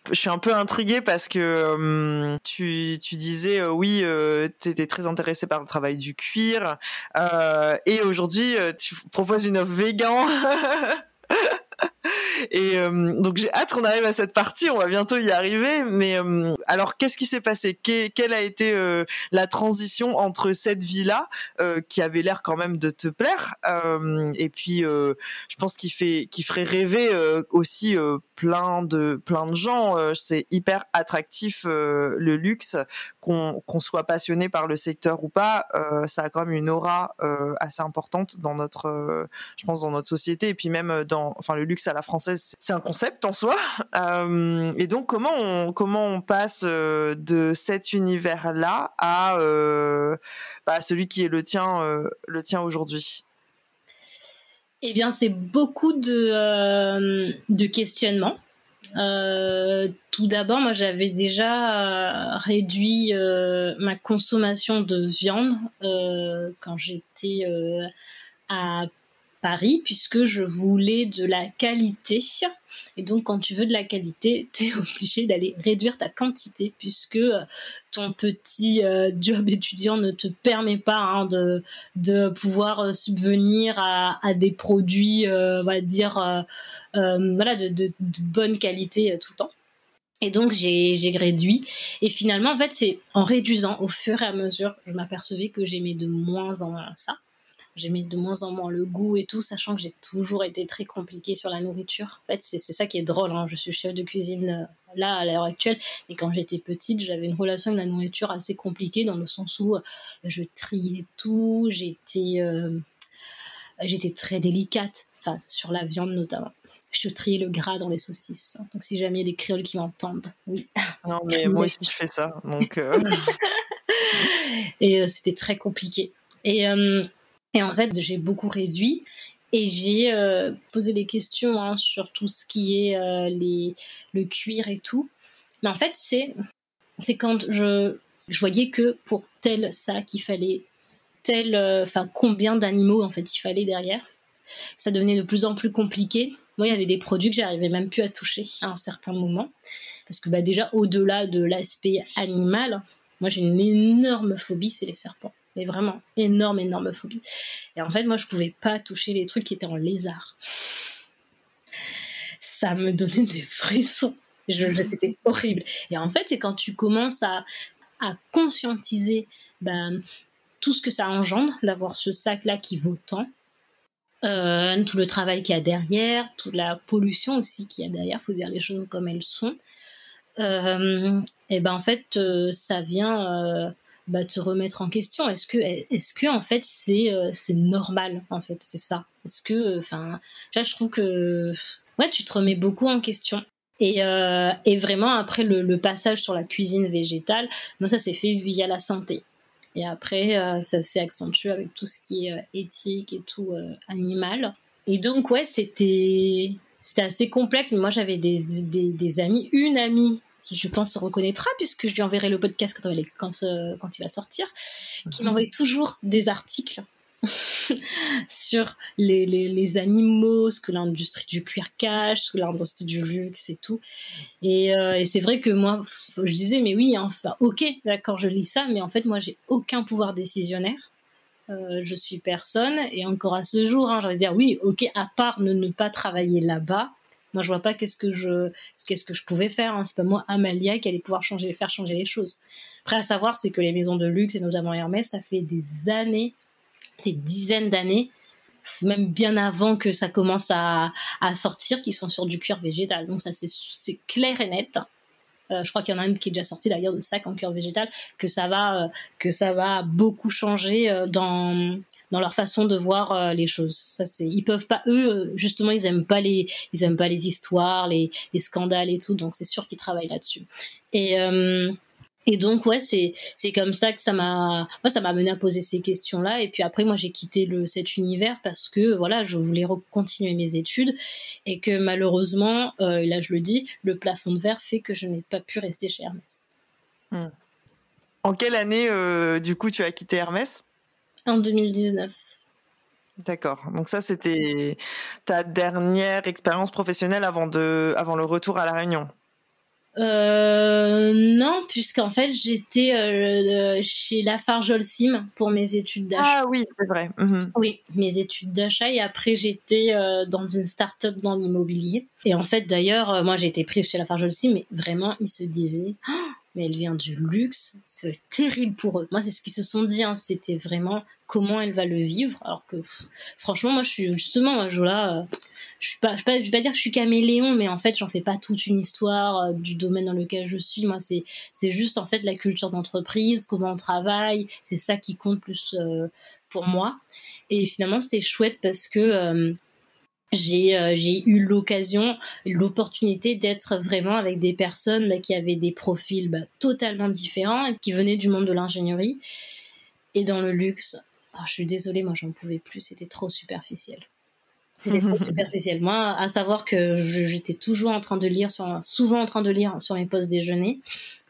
Speaker 1: je suis un peu intriguée parce que hum, tu, disais euh, oui, euh, tu étais très intéressée par le travail du cuir euh, et aujourd'hui euh, tu proposes une offre végan. Et euh, donc j'ai hâte qu'on arrive à cette partie, on va bientôt y arriver. Mais euh, alors qu'est-ce qui s'est passé? Quelle a été euh, la transition entre cette vie-là, qui avait l'air quand même de te plaire, et puis je pense qu'il fait, qui ferait rêver aussi plein de plein de gens. c'est hyper attractif le luxe, qu'on qu'on soit passionné par le secteur ou pas, ça a quand même une aura assez importante dans notre, je pense dans notre société, et puis même dans, enfin le luxe la française c'est un concept en soi. Euh, et donc, comment on, comment on passe euh, de cet univers-là à euh, bah, celui qui est le tien, le tien aujourd'hui?
Speaker 3: Eh bien, c'est beaucoup de, de questionnements. tout d'abord, moi, j'avais déjà réduit ma consommation de viande quand j'étais à Paris puisque je voulais de la qualité. Et donc, quand tu veux de la qualité, tu es obligé d'aller réduire ta quantité puisque euh, ton petit euh, job étudiant ne te permet pas hein, de, de pouvoir euh, subvenir à, des produits, on va dire, voilà, de, de, bonne qualité tout le temps. Et donc j'ai réduit. Et finalement, en fait, c'est en réduisant au fur et à mesure, je m'apercevais que j'aimais de moins en moins ça j'aimais de moins en moins le goût et tout, sachant que j'ai toujours été très compliquée sur la nourriture. En fait, c'est ça qui est drôle. Hein. Je suis chef de cuisine euh, là à l'heure actuelle, et quand j'étais petite, j'avais une relation avec la nourriture assez compliquée dans le sens où euh, je triais tout, j'étais euh, j'étais très délicate, enfin sur la viande notamment. Je triais le gras dans les saucisses. Donc si jamais il y a des créoles qui m'entendent, oui.
Speaker 1: Non mais moi aussi je fais ça, donc.
Speaker 3: et c'était très compliqué. Et et en fait, j'ai beaucoup réduit et j'ai euh, posé des questions hein, sur tout ce qui est euh, le cuir et tout. Mais en fait, c'est quand je, je voyais que pour tel sac, il fallait tel, euh, enfin combien d'animaux en fait il fallait derrière. Ça devenait de plus en plus compliqué. Moi, il y avait des produits que j'arrivais même plus à toucher à un certain moment, parce que bah déjà au-delà de l'aspect animal, moi j'ai une énorme phobie, c'est les serpents mais vraiment énorme, énorme phobie. Et en fait, moi, je pouvais pas toucher les trucs qui étaient en lézard. Ça me donnait des frissons. C'était horrible. Et en fait, c'est quand tu commences à, à conscientiser ben, tout ce que ça engendre d'avoir ce sac-là qui vaut tant, euh, tout le travail qu'il y a derrière, toute la pollution aussi qu'il y a derrière, faut dire les choses comme elles sont. Euh, et ben en fait, euh, ça vient bah, te remettre en question. Est-ce que, est-ce que en fait c'est euh, c'est normal en fait, c'est ça? Est-ce que, enfin, là je trouve que ouais, tu te remets beaucoup en question. Et, euh, et vraiment après le, passage sur la cuisine végétale, moi ça s'est fait via la santé. Et après euh, ça s'est accentué avec tout ce qui est éthique et tout animal. Et donc ouais, c'était c'était assez complexe. Moi j'avais des, des amis, une amie qui je pense se reconnaîtra puisque je lui enverrai le podcast quand, quand, quand il va sortir, qui mhm. m'envoie toujours des articles sur les, les, les, animaux, ce que l'industrie du cuir cache, ce que l'industrie du luxe et tout. Et, euh, et c'est vrai que moi, je disais, mais oui, enfin, ok, d'accord, je lis ça, mais en fait, moi, j'ai aucun pouvoir décisionnaire. Euh, je suis personne et encore à ce jour, hein, j'allais dire oui, ok, à part ne, ne pas travailler là-bas, moi je vois pas qu'est-ce que je qu'est-ce que je pouvais faire. Hein. C'est pas moi Amalia qui allait pouvoir changer, faire changer les choses. Après à savoir, c'est que les maisons de luxe et notamment Hermès, ça fait des années des dizaines d'années, même bien avant que ça commence à, sortir, qui sont sur du cuir végétal. Donc ça, c'est clair et net. Euh, je crois qu'il y en a un qui est déjà sorti d'ailleurs de sac en cuir végétal, que ça va, euh, que ça va beaucoup changer euh, dans dans leur façon de voir les choses. Ça c'est, ils peuvent pas eux justement ils aiment pas les, ils aiment pas les histoires, les, les scandales et tout, donc c'est sûr qu'ils travaillent là-dessus. Et et donc ouais, c'est c'est comme ça que ça m'a moi ça m'a mené à poser ces questions-là et puis après moi j'ai quitté le cet univers parce que voilà, je voulais continuer mes études et que malheureusement euh, là je le dis, le plafond de verre fait que je n'ai pas pu rester chez Hermès.
Speaker 1: Hmm. En quelle année euh, du coup tu as quitté Hermès?
Speaker 3: En 2019.
Speaker 1: D'accord. Donc ça c'était ta dernière expérience professionnelle avant de avant le retour à la Réunion?
Speaker 3: Euh, non, puisqu'en fait j'étais euh, chez Lafarge Sim pour mes études d'achat.
Speaker 1: Ah oui, c'est vrai. Mhm.
Speaker 3: Oui, mes études d'achat et après j'étais euh, dans une start-up dans l'immobilier. Et en fait d'ailleurs, euh, moi j'ai été prise chez Lafarge Sim, mais vraiment ils se disaient, oh, mais elle vient du luxe, c'est terrible pour eux. Moi c'est ce qu'ils se sont dit, hein. c'était vraiment comment elle va le vivre. Alors que franchement, moi je suis justement, je là je suis pas, vais pas, dire que je suis caméléon, mais en fait, j'en fais pas toute une histoire euh, du domaine dans lequel je suis. Moi, c'est, c'est juste en fait la culture d'entreprise, comment on travaille, c'est ça qui compte plus euh, pour moi. Et finalement, c'était chouette parce que euh, j'ai eu l'occasion, l'opportunité d'être vraiment avec des personnes bah, qui avaient des profils bah, totalement différents et qui venaient du monde de l'ingénierie et dans le luxe. Oh, je suis désolée, moi j'en pouvais plus, c'était trop superficiel. C'était superficiel. Moi, à savoir que j'étais toujours en train de lire, sur, souvent en train de lire sur mes postes déjeuner,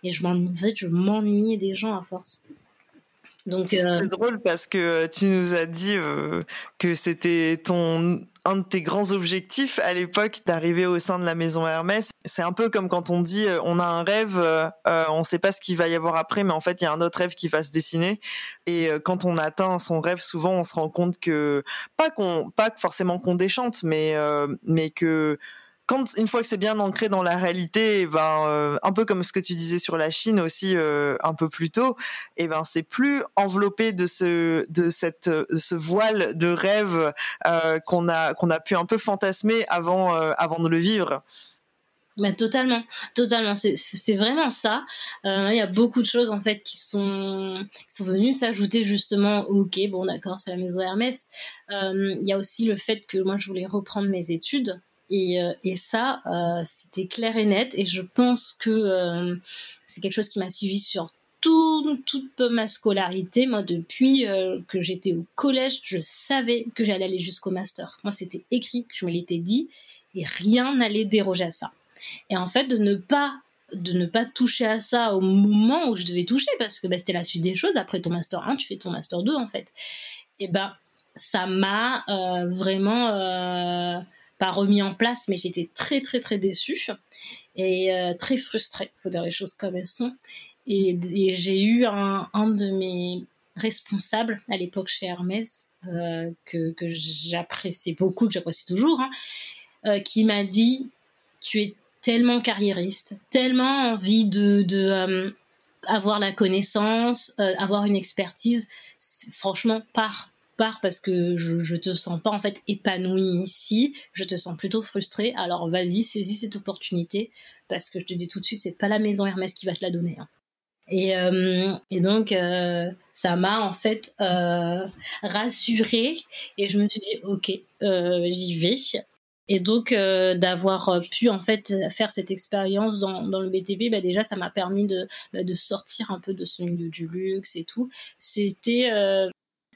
Speaker 3: et je en fait, je m'ennuyais des gens à force.
Speaker 1: Donc, euh, c'est drôle parce que tu nous as dit euh, que c'était ton un de tes grands objectifs à l'époque d'arriver au sein de la maison Hermès. C'est un peu comme quand on dit euh, on a un rêve, euh, euh, on ne sait pas ce qu'il va y avoir après, mais en fait il y a un autre rêve qui va se dessiner. Et quand on atteint son rêve, souvent on se rend compte que pas qu'on pas forcément qu'on déchante, mais mais que une fois que c'est bien ancré dans la réalité, eh ben euh, un peu comme ce que tu disais sur la Chine aussi euh, un peu plus tôt, et eh ben c'est plus enveloppé de ce de cette ce voile de rêve euh, qu'on a qu'on a pu un peu fantasmer avant avant de le vivre.
Speaker 3: Mais totalement, totalement. C'est vraiment ça. Il y a beaucoup de choses en fait qui sont qui sont venues s'ajouter justement. Ok, bon d'accord, c'est la maison Hermès. Il y a aussi le fait que moi je voulais reprendre mes études euh, et, ça, euh, c'était clair et net. Et je pense que euh, c'est quelque chose qui m'a suivi sur toute ma scolarité. Moi, depuis que j'étais au collège, je savais que j'allais aller jusqu'au master. Moi, c'était écrit, je me l'étais dit, et rien n'allait déroger à ça. Et en fait, de ne pas de ne pas toucher à ça au moment où je devais toucher, parce que bah, c'était la suite des choses. Après ton master 1, tu fais ton master 2, en fait. Et ben, ça m'a vraiment pas remis en place, mais j'étais très très très déçue et euh, très frustrée. Faut dire les choses comme elles sont. Et, j'ai eu un, de mes responsables à l'époque chez Hermès euh, que, que j'appréciais beaucoup, que j'apprécie toujours, hein, euh, qui m'a dit tu es tellement carriériste, tellement envie de, de avoir la connaissance, avoir une expertise, franchement, parce que je, je te sens pas en fait épanoui ici, je te sens plutôt frustré. Alors vas-y, saisis cette opportunité parce que je te dis tout de suite, c'est pas la maison Hermès qui va te la donner. Hein. Et, euh, et, donc, euh, ça m'a en fait euh, rassurée et je me suis dit, ok, j'y vais. Et donc, d'avoir pu en fait faire cette expérience dans, dans, le BTP, bah, déjà, ça m'a permis de, bah, de sortir un peu de ce milieu du luxe et tout. C'était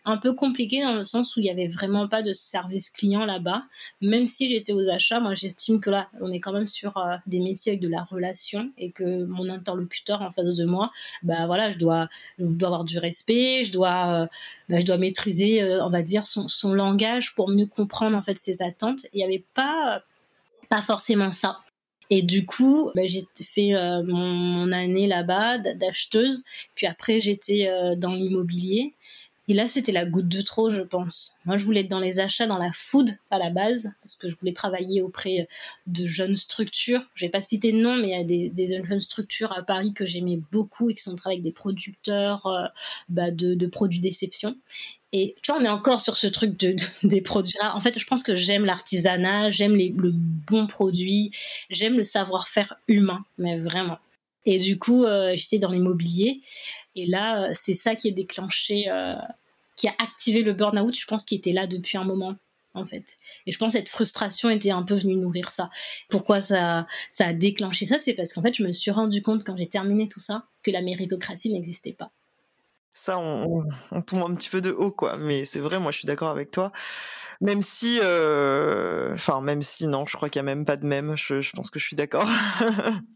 Speaker 3: un peu compliqué dans le sens où il y avait vraiment pas de service client là-bas. Même si j'étais aux achats, moi j'estime que là, on est quand même sur euh, des métiers avec de la relation et que mon interlocuteur en face de moi, bah voilà, je dois, je dois avoir du respect, je dois, euh, bah, je dois maîtriser, euh, on va dire, son, son, langage pour mieux comprendre en fait ses attentes. Il n'y avait pas, pas forcément ça. Et du coup, bah, j'ai fait mon, année là-bas d'acheteuse. Puis après, j'étais dans l'immobilier. Et là, c'était la goutte de trop, je pense. Moi, je voulais être dans les achats, dans la food à la base, parce que je voulais travailler auprès de jeunes structures. Je vais pas citer de nom, mais il y a des, jeunes structures à Paris que j'aimais beaucoup et qui sont avec des producteurs euh, bah, de, produits d'exception. Et tu vois, on est encore sur ce truc de, des produits En fait, je pense que j'aime l'artisanat, j'aime le bon produit, j'aime le savoir-faire humain, mais vraiment. Et du coup, euh, j'étais dans l'immobilier. Et là, euh, c'est ça qui est déclenché, euh, qui a activé le burn-out, je pense, qui était là depuis un moment en fait. Et je pense que cette frustration était un peu venue nourrir ça. Pourquoi ça, a déclenché ça? C'est parce qu'en fait, je me suis rendu compte quand j'ai terminé tout ça que la méritocratie n'existait pas.
Speaker 1: Ça, on, tombe un petit peu de haut, quoi. Mais c'est vrai, moi, je suis d'accord avec toi. Même si, enfin, même si, non, je crois qu'il n'y a même pas de même. Je pense que je suis d'accord.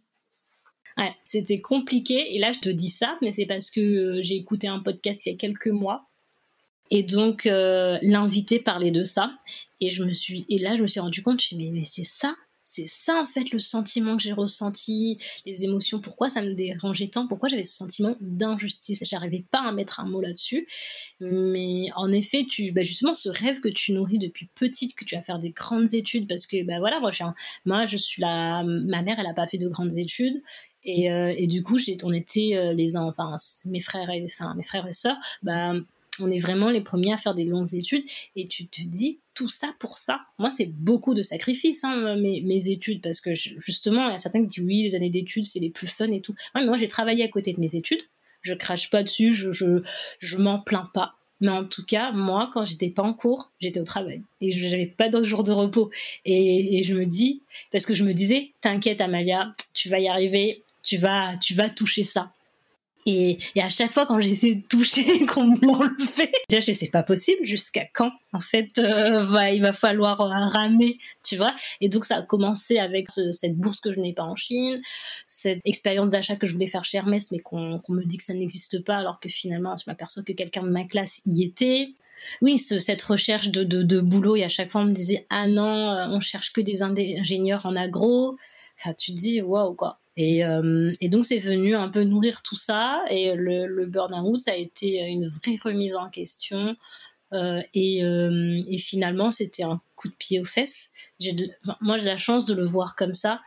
Speaker 3: Ouais, c'était compliqué. Et là, je te dis ça, mais c'est parce que euh, j'ai écouté un podcast il y a quelques mois. Et donc, euh, l'invité parlait de ça. Et, je me suis, et là, je me suis rendu compte, je me suis dit, mais c'est ça c'est ça en fait le sentiment que j'ai ressenti, les émotions, pourquoi ça me dérangeait tant, pourquoi j'avais ce sentiment d'injustice. J'arrivais pas à mettre un mot là-dessus. Mais en effet, tu, bah justement, ce rêve que tu nourris depuis petite, que tu vas faire des grandes études, parce que bah voilà, moi, je, moi, je suis ma mère, elle a pas fait de grandes études. Et, euh, et du coup, on était euh, les, enfin, mes frères et, enfin, mes frères et sœurs, bah, on est vraiment les premiers à faire des longues études et tu te dis tout ça pour ça. Moi, c'est beaucoup de sacrifices, hein, mes, études, parce que justement, il y a certains qui disent oui, les années d'études, c'est les plus fun et tout. moi, j'ai travaillé à côté de mes études. Je crache pas dessus, je, je, je m'en plains pas. Mais en tout cas, moi, quand j'étais pas en cours, j'étais au travail et je n'avais pas d'autres jours de repos. Et, et, je me dis, parce que je me disais, t'inquiète Amalia, tu vas y arriver, tu vas, tu vas toucher ça. Et, à chaque fois quand j'essaie de toucher qu'on me l'enlevait, déjà je c'est pas possible. Jusqu'à quand En fait, euh, il va falloir euh, ramer, tu vois? Et donc ça a commencé avec cette bourse que je n'ai pas en Chine, cette expérience d'achat que je voulais faire chez Hermès, mais qu'on me dit que ça n'existe pas, alors que finalement je m'aperçois que quelqu'un de ma classe y était. Oui, cette recherche de, boulot, et à chaque fois on me disait ah non, euh, on cherche que des ingénieurs en agro. Enfin, tu te dis waouh quoi. Euh, et, donc c'est venu un peu nourrir tout ça. Et le, le burn-out, ça a été une vraie remise en question. Euh, euh, et, finalement, c'était un coup de pied aux fesses. moi, j'ai la chance de le voir comme ça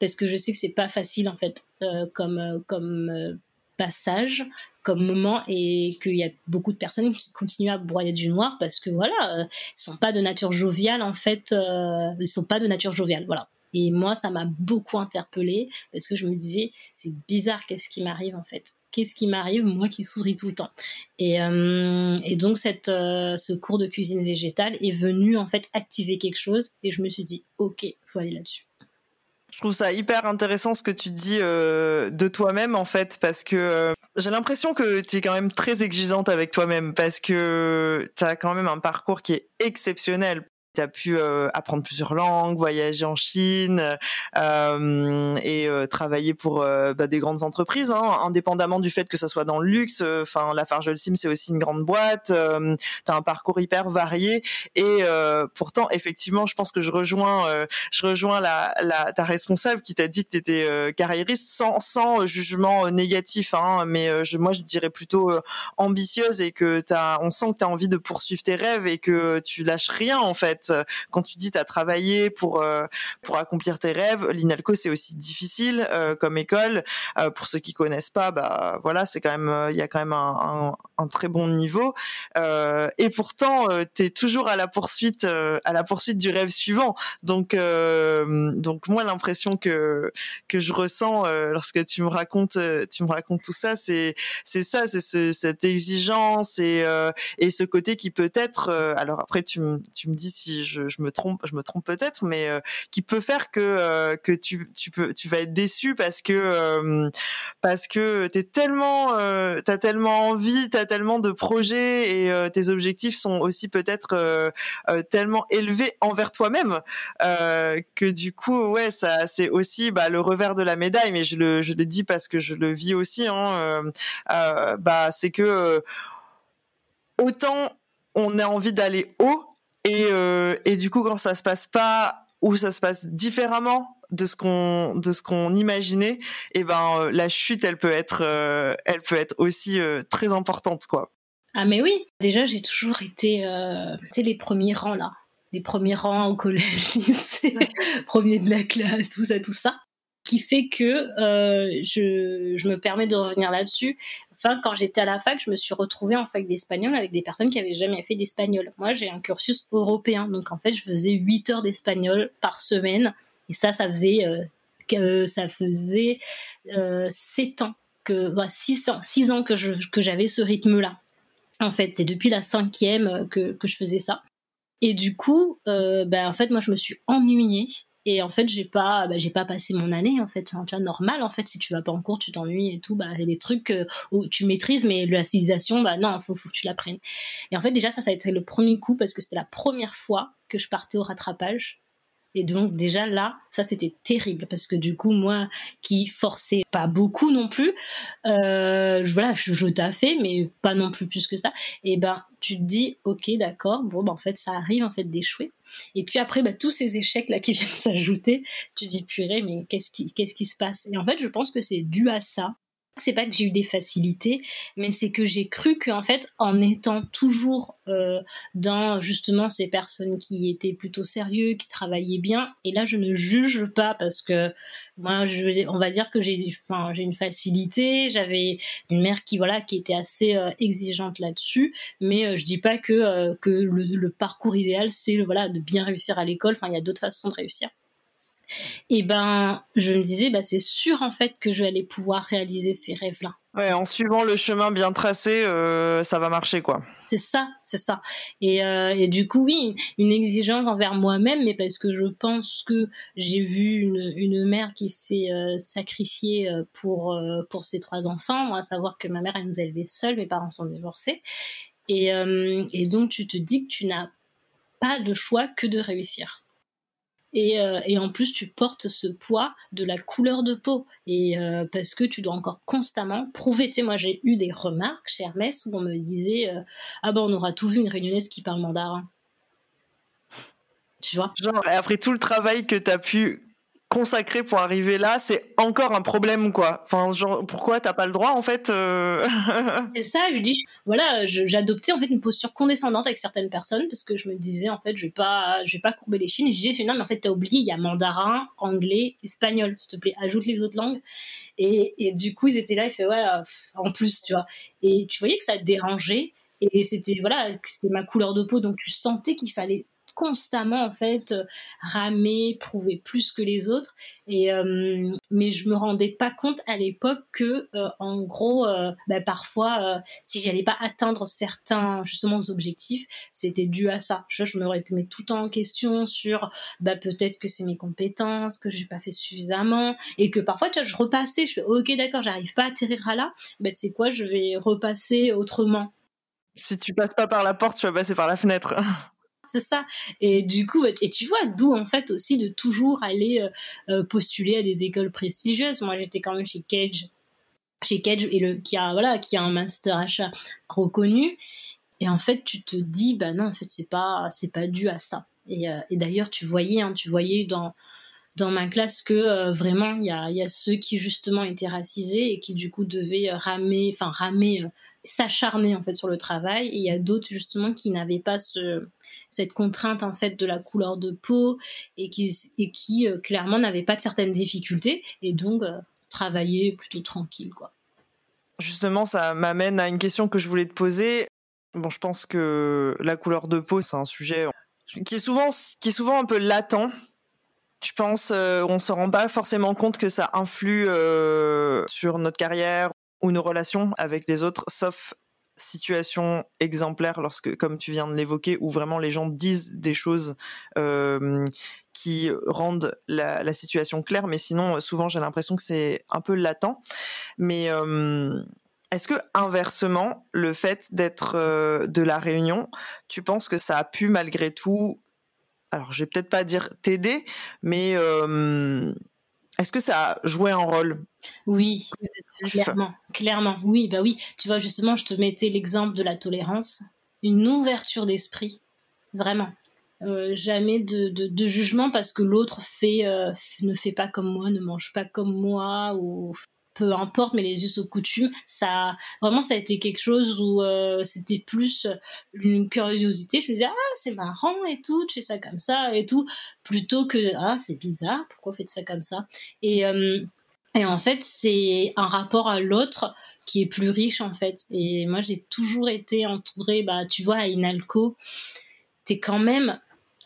Speaker 3: parce que je sais que c'est pas facile en fait comme passage, comme moment, et qu'il y a beaucoup de personnes qui continuent à broyer du noir parce que voilà, ils sont pas de nature joviale en fait. ils sont pas de nature joviale, voilà. Et moi, ça m'a beaucoup interpellée parce que je me disais, c'est bizarre, qu'est-ce qui m'arrive en fait? Qu'est-ce qui m'arrive, moi qui souris tout le temps? Et, euh, donc, cette, euh, ce cours de cuisine végétale est venu en fait activer quelque chose et je me suis dit, ok, faut aller là-dessus.
Speaker 1: Je trouve ça hyper intéressant ce que tu dis euh, de toi-même en fait parce que j'ai l'impression que tu es quand même très exigeante avec toi-même parce que tu as quand même un parcours qui est exceptionnel tu as pu euh, apprendre plusieurs langues, voyager en Chine euh, et euh, travailler pour bah, des grandes entreprises, hein, indépendamment du fait que ça soit dans le luxe. Enfin, la Fargel Sim, c'est aussi une grande boîte. tu as un parcours hyper varié et pourtant, effectivement, je pense que je rejoins, je rejoins la, la, ta responsable qui t'a dit que tu étais carriériste sans, sans jugement négatif, hein, mais je, moi, je dirais plutôt ambitieuse et que t'as, on sent que tu as envie de poursuivre tes rêves et que tu lâches rien en fait euh, quand tu dis tu as travaillé pour euh, pour accomplir tes rêves, l'INALCO c'est aussi difficile euh, comme école. pour ceux qui connaissent pas, bah voilà, c'est quand même il y a quand même un, très bon niveau. et pourtant, tu es toujours à la poursuite à la poursuite du rêve suivant. Donc donc moi l'impression que que je ressens lorsque tu me racontes tu me racontes tout ça, c'est c'est ça, c'est ce, cette exigence et et ce côté qui peut être alors après tu tu me dis si je, me trompe, je me trompe peut-être, mais qui peut faire que que tu tu peux tu vas être déçu parce que parce que t'es tellement t'as tellement envie, t'as tellement de projets et tes objectifs sont aussi peut-être tellement élevés envers toi-même que du coup ouais ça c'est aussi bah, le revers de la médaille, mais je le je le dis parce que je le vis aussi. Hein, bah c'est que autant on a envie d'aller haut et, euh, et du coup quand ça se passe pas ou ça se passe différemment de ce qu'on de ce qu'on imaginait et eh ben euh, la chute elle peut être euh, elle peut être aussi très importante quoi.
Speaker 3: Ah mais oui. Déjà j'ai toujours été tu sais les premiers rangs là. Les premiers rangs au collège lycée premier de la classe tout ça tout ça qui fait que euh, je, je, me permets de revenir là-dessus. Enfin, quand j'étais à la fac, je me suis retrouvée en fac d'espagnol avec des personnes qui avaient jamais fait d'espagnol. Moi, j'ai un cursus européen, donc en fait, je faisais 8 heures d'espagnol par semaine, et ça, ça faisait euh, ça faisait euh, 7 ans que 6 ans, 6 ans que que j'avais ce rythme-là. En fait, c'est depuis la cinquième que, que je faisais ça. Et du coup, euh, ben en fait, moi, je me suis ennuyée et en fait j'ai pas bah, j'ai pas passé mon année en fait. Enfin, tu vois, normal en fait si tu vas pas en cours tu t'ennuies et tout. Bah des trucs euh, où tu maîtrises mais la civilisation bah non faut faut que tu l'apprennes. Et en fait déjà ça ça a été le premier coup parce que c'était la première fois que je partais au rattrapage et donc déjà là, ça c'était terrible parce que du coup moi qui forçais pas beaucoup non plus, euh, voilà, je, je fait mais pas non plus plus que ça. Et ben tu te dis ok d'accord, bon ben, en fait ça arrive en fait d'échouer. Et puis après bah, tous ces échecs là qui viennent s'ajouter, tu te dis purée mais qu'est-ce qui qu'est-ce qui se passe? Et en fait je pense que c'est dû à ça c'est pas que j'ai eu des facilités, mais c'est que j'ai cru qu'en fait, en étant toujours euh, dans justement ces personnes qui étaient plutôt sérieux, qui travaillaient bien, et là je ne juge pas parce que moi, je, on va dire que j'ai, enfin, j'ai une facilité, j'avais une mère qui voilà, qui était assez euh, exigeante là-dessus, mais euh, je dis pas que euh, que le, le, parcours idéal c'est voilà de bien réussir à l'école. Enfin, il y a d'autres façons de réussir et ben je me disais bah c'est sûr en fait que je vais aller pouvoir réaliser ces rêves là
Speaker 1: ouais en suivant le chemin bien tracé euh, ça va marcher quoi.
Speaker 3: C'est ça c'est ça. Et, euh, et, du coup oui une exigence envers moi-même mais parce que je pense que j'ai vu une, une mère qui s'est euh, sacrifiée pour pour ses trois enfants moi à savoir que ma mère elle nous a élevés seuls mes parents sont divorcés. Et, et donc tu te dis que tu n'as pas de choix que de réussir et, euh, et, en plus tu portes ce poids de la couleur de peau. Et euh, parce que tu dois encore constamment prouver. Tu sais moi j'ai eu des remarques chez Hermès où on me disait euh, ah ben on aura tout vu une réunionnaise qui parle mandarin tu vois?
Speaker 1: Genre après tout le travail que tu as pu consacré pour arriver là, c'est encore un problème quoi. Enfin, genre pourquoi t'as pas le droit en fait euh
Speaker 3: C'est ça. Je lui dis voilà, j'adoptais en fait une posture condescendante avec certaines personnes parce que je me disais en fait je vais pas, je vais pas courber les chines. Je disais non mais en fait t'as oublié, il y a mandarin, anglais, espagnol. S'il te plaît, ajoute les autres langues. Et, et du coup ils étaient là, ils fait ouais en plus tu vois. Et tu voyais que ça dérangeait. Et c'était voilà, c'était ma couleur de peau, donc tu sentais qu'il fallait constamment en fait euh, ramer, prouver plus que les autres. Et euh, mais je me rendais pas compte à l'époque que euh, en gros, bah, parfois, si j'allais pas atteindre certains justement objectifs, c'était dû à ça. Je, me remettais tout le temps en question sur bah peut-être que c'est mes compétences, que j'ai pas fait suffisamment, et que parfois tu je repassais, je fais ok d'accord, j'arrive pas à atterrir à là, bah sais quoi, je vais repasser autrement.
Speaker 1: Si tu passes pas par la porte, tu vas passer par la fenêtre.
Speaker 3: c'est ça. Et du coup, et tu vois, d'où en fait aussi de toujours aller euh, euh, postuler à des écoles prestigieuses. Moi, j'étais quand même chez Cage, chez Cage et le qui a voilà, qui a un master achat reconnu. Et en fait, tu te dis, bah non, en fait, c'est pas, c'est pas dû à ça. Et, euh, d'ailleurs, tu voyais, hein, tu voyais dans dans ma classe que vraiment il y a, ceux qui justement étaient racisés et qui du coup devaient ramer, enfin ramer s'acharner en fait sur le travail et il y a d'autres justement qui n'avaient pas ce, cette contrainte en fait de la couleur de peau et qui, euh, clairement n'avaient pas de certaines difficultés et donc euh, travailler plutôt tranquille quoi.
Speaker 1: Justement, ça m'amène à une question que je voulais te poser. Bon, je pense que la couleur de peau, c'est un sujet qui est souvent, qui est souvent un peu latent. Je pense, euh, on se rend pas forcément compte que ça influe sur notre carrière ou nos relations avec les autres, sauf situation exemplaire lorsque, comme tu viens de l'évoquer, où vraiment les gens disent des choses euh, qui rendent la, situation claire, mais sinon, souvent, j'ai l'impression que c'est un peu latent. Mais euh, est-ce que inversement, le fait d'être euh, de la Réunion, tu penses que ça a pu malgré tout, alors je vais peut-être pas dire t'aider, mais est-ce que ça a joué un rôle?
Speaker 3: Oui, clairement, clairement. Oui, bah oui. Tu vois, justement, je te mettais l'exemple de la tolérance, une ouverture d'esprit, vraiment. Euh, jamais de, jugement parce que l'autre fait euh, ne fait pas comme moi, ne mange pas comme moi ou peu importe, mais les us aux coutumes, ça, vraiment, ça a été quelque chose où euh, c'était plus une curiosité. Je me disais, ah, c'est marrant et tout, tu fais ça comme ça et tout, plutôt que, ah, c'est bizarre, pourquoi faites ça comme ça? Et, euh, et en fait, c'est un rapport à l'autre qui est plus riche, en fait. Et moi, j'ai toujours été entourée, bah, tu vois, à Inalco, t'es quand même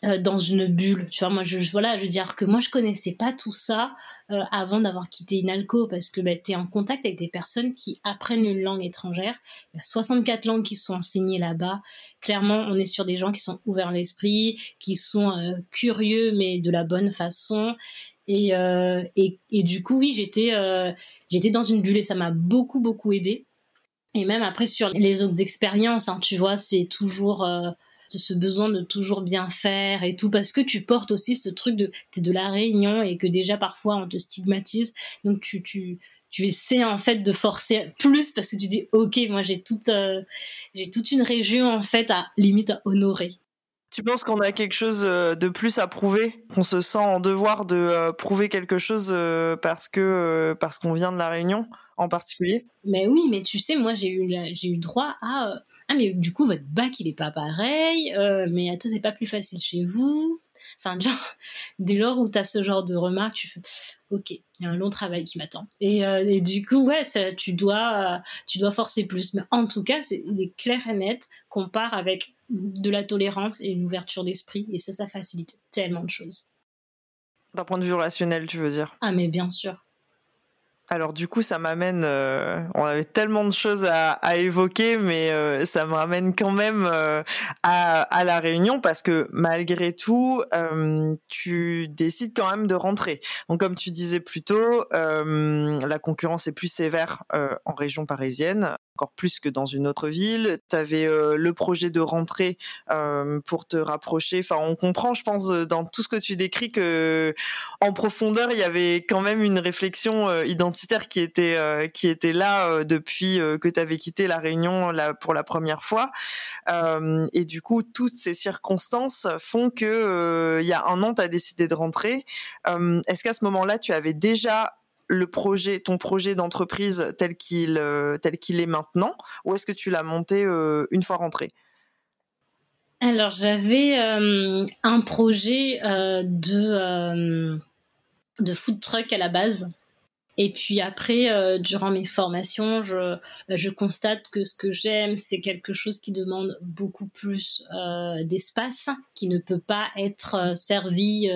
Speaker 3: euh, dans une bulle. Tu vois, moi, je, voilà, je veux dire que moi, je connaissais pas tout ça euh, avant d'avoir quitté Inalco parce que bah, tu es en contact avec des personnes qui apprennent une langue étrangère. Il y a 64 langues qui sont enseignées là-bas. Clairement, on est sur des gens qui sont ouverts d'esprit, qui sont euh, curieux, mais de la bonne façon. Et, et, et, du coup, oui, j'étais j'étais dans une bulle et ça m'a beaucoup, beaucoup aidé. Et même après, sur les autres expériences, hein, tu vois, c'est toujours ce besoin de toujours bien faire et tout, parce que tu portes aussi ce truc de t'es de la Réunion et que déjà parfois on te stigmatise, donc tu tu tu essaies en fait de forcer plus parce que tu dis ok moi j'ai toute euh, j'ai toute une région en fait à limite à honorer.
Speaker 1: Tu penses qu'on a quelque chose euh, de plus à prouver, qu'on se sent en devoir de euh, prouver quelque chose parce que parce qu'on vient de la Réunion en particulier?
Speaker 3: Mais oui, mais tu sais, moi j'ai eu j'ai eu droit à ah mais du coup votre bac il est pas pareil, euh, mais à toi c'est pas plus facile chez vous. Enfin, genre, dès lors où tu as ce genre de remarques, tu fais OK, il y a un long travail qui m'attend. Et, euh, et, du coup, ouais, ça, tu dois tu dois forcer plus. Mais en tout cas, c'est, il est clair et net qu'on part avec de la tolérance et une ouverture d'esprit, et ça, ça facilite tellement de choses.
Speaker 1: D'un point de vue relationnel, tu veux dire?
Speaker 3: Ah mais bien sûr.
Speaker 1: Alors du coup, ça m'amène. Euh, on avait tellement de choses à, évoquer, mais euh, ça me ramène quand même euh, à, à, la réunion parce que malgré tout, tu décides quand même de rentrer. Donc comme tu disais plus tôt, la concurrence est plus sévère en région parisienne encore plus que dans une autre ville. Tu avais euh, le projet de rentrer euh, pour te rapprocher. Enfin, on comprend, je pense, euh, dans tout ce que tu décris que en profondeur, il y avait quand même une réflexion identitaire qui était qui était là depuis que tu avais quitté la Réunion pour la première fois. et du coup, toutes ces circonstances font que il y a un an, tu as décidé de rentrer. Est-ce qu'à ce moment-là, tu avais déjà le projet, ton projet d'entreprise tel qu'il euh, tel qu'il est maintenant, ou est-ce que tu l'as monté euh, une fois rentré?
Speaker 3: Alors j'avais euh, un projet de de food truck à la base. Et puis après, durant mes formations, je, je constate que ce que j'aime, c'est quelque chose qui demande beaucoup plus d'espace, qui ne peut pas être servi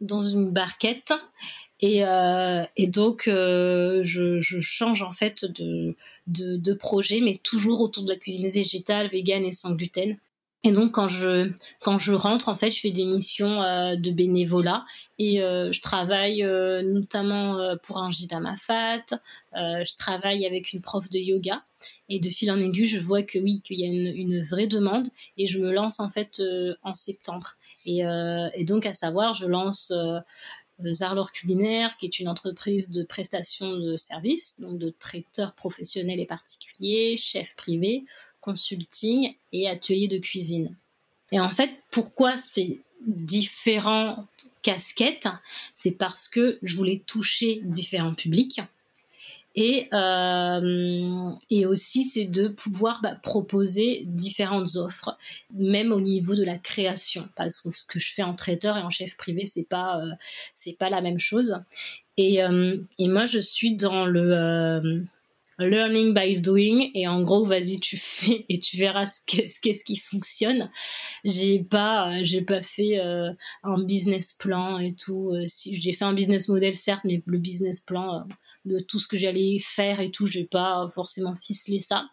Speaker 3: dans une barquette. Et, euh, et donc, euh, je, change en fait de, de, projet, mais toujours autour de la cuisine végétale, végane et sans gluten. Et donc, quand je, quand je rentre, en fait, je fais des missions euh, de bénévolat et je travaille notamment pour un gîte à ma fat. je travaille avec une prof de yoga. Et de fil en aiguille, je vois que oui, qu'il y a une, vraie demande et je me lance en fait en septembre. Et, donc, à savoir, je lance Zarlor Culinaire, qui est une entreprise de prestation de services, donc de traiteurs professionnels et particuliers, chefs privés, consulting et ateliers de cuisine. Et en fait, pourquoi ces différentes casquettes? C'est parce que je voulais toucher différents publics et, euh, et aussi, c'est de pouvoir bah, proposer différentes offres, même au niveau de la création. Parce que ce que je fais en traiteur et en chef privé, c'est pas, euh, c'est pas la même chose. Et, euh, et moi, je suis dans le learning by doing. Et en gros vas-y tu fais et tu verras ce qu'est-ce qui fonctionne. J'ai pas j'ai pas fait euh, un business plan et tout euh, si j'ai fait un business model certes mais le business plan de tout ce que j'allais faire et tout j'ai pas forcément ficelé ça.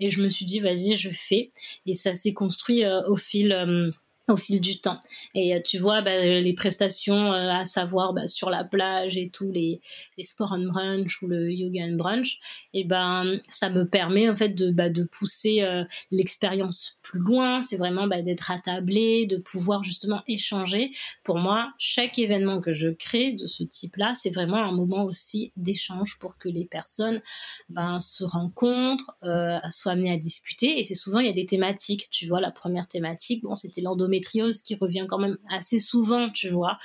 Speaker 3: Et je me suis dit vas-y je fais. Et ça s'est construit au fil au fil du temps. Et euh, tu vois, bah, les prestations euh, à savoir bah, sur la plage et tout, les, les sports and brunch ou le yoga and brunch, et ben ça me permet en fait de, bah, de pousser euh, l'expérience plus loin. C'est vraiment d'être attablé, de pouvoir justement échanger. Pour moi, chaque événement que je crée de ce type-là, c'est vraiment un moment aussi d'échange pour que les personnes ben, se rencontrent, euh, soient amenées à discuter. Et c'est souvent, il y a des thématiques. Tu vois, la première thématique, bon, c'était l'endométriose qui revient quand même assez souvent, tu vois,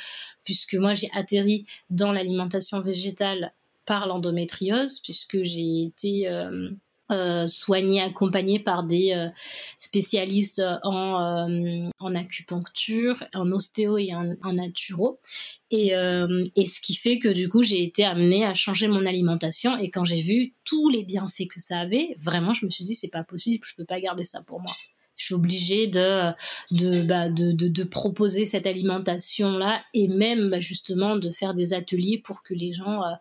Speaker 3: puisque moi j'ai atterri dans l'alimentation végétale par l'endométriose, puisque j'ai été euh, euh, soignée, accompagnée par des euh, spécialistes en, en, acupuncture, en ostéo et en, en naturo. Et, et, ce qui fait que du coup, j'ai été amenée à changer mon alimentation. Et quand j'ai vu tous les bienfaits que ça avait, vraiment, je me suis dit, c'est pas possible, je peux pas garder ça pour moi je suis obligée de de, bah, de, de, proposer cette alimentation là et même bah, justement de faire des ateliers pour que les gens euh,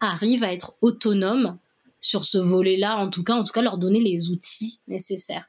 Speaker 3: arrivent à être autonomes sur ce volet là en tout cas en tout cas leur donner les outils nécessaires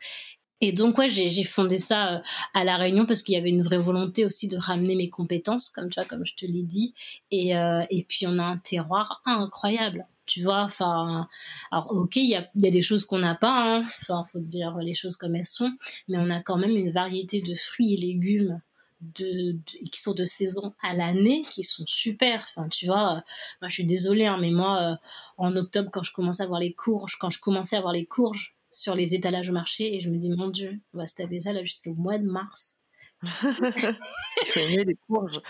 Speaker 3: et donc ouais, j'ai fondé ça euh, à la Réunion parce qu'il y avait une vraie volonté aussi de ramener mes compétences, comme tu vois, comme je te l'ai dit. Et, euh, et puis on a un terroir incroyable tu vois enfin alors ok il y a, des choses qu'on n'a pas hein. enfin faut dire les choses comme elles sont. Mais on a quand même une variété de fruits et légumes de, qui sont de saison à l'année qui sont super. Enfin tu vois euh, moi je suis désolée hein, mais moi euh, en octobre quand je commence à voir les courges quand je commençais à voir les courges sur les étalages au marché et je me dis mon dieu on va se taper ça là jusqu'au mois de mars
Speaker 1: tu aimais les courges.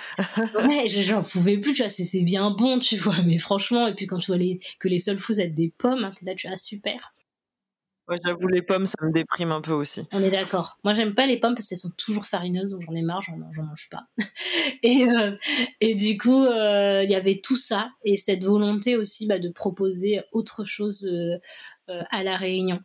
Speaker 3: ouais, j'en pouvais plus, tu vois, c'est bien bon, tu vois, mais franchement, et puis quand tu vois les, que les seuls fous être des pommes, hein, là, tu as super.
Speaker 1: Ouais, j'avoue, les pommes, ça me déprime un peu aussi.
Speaker 3: On est d'accord. Moi, j'aime pas les pommes parce qu'elles sont toujours farineuses, donc j'en ai marre, j'en mange pas. et, euh, et du coup, euh, il y avait tout ça et cette volonté aussi bah, de proposer autre chose euh, à la Réunion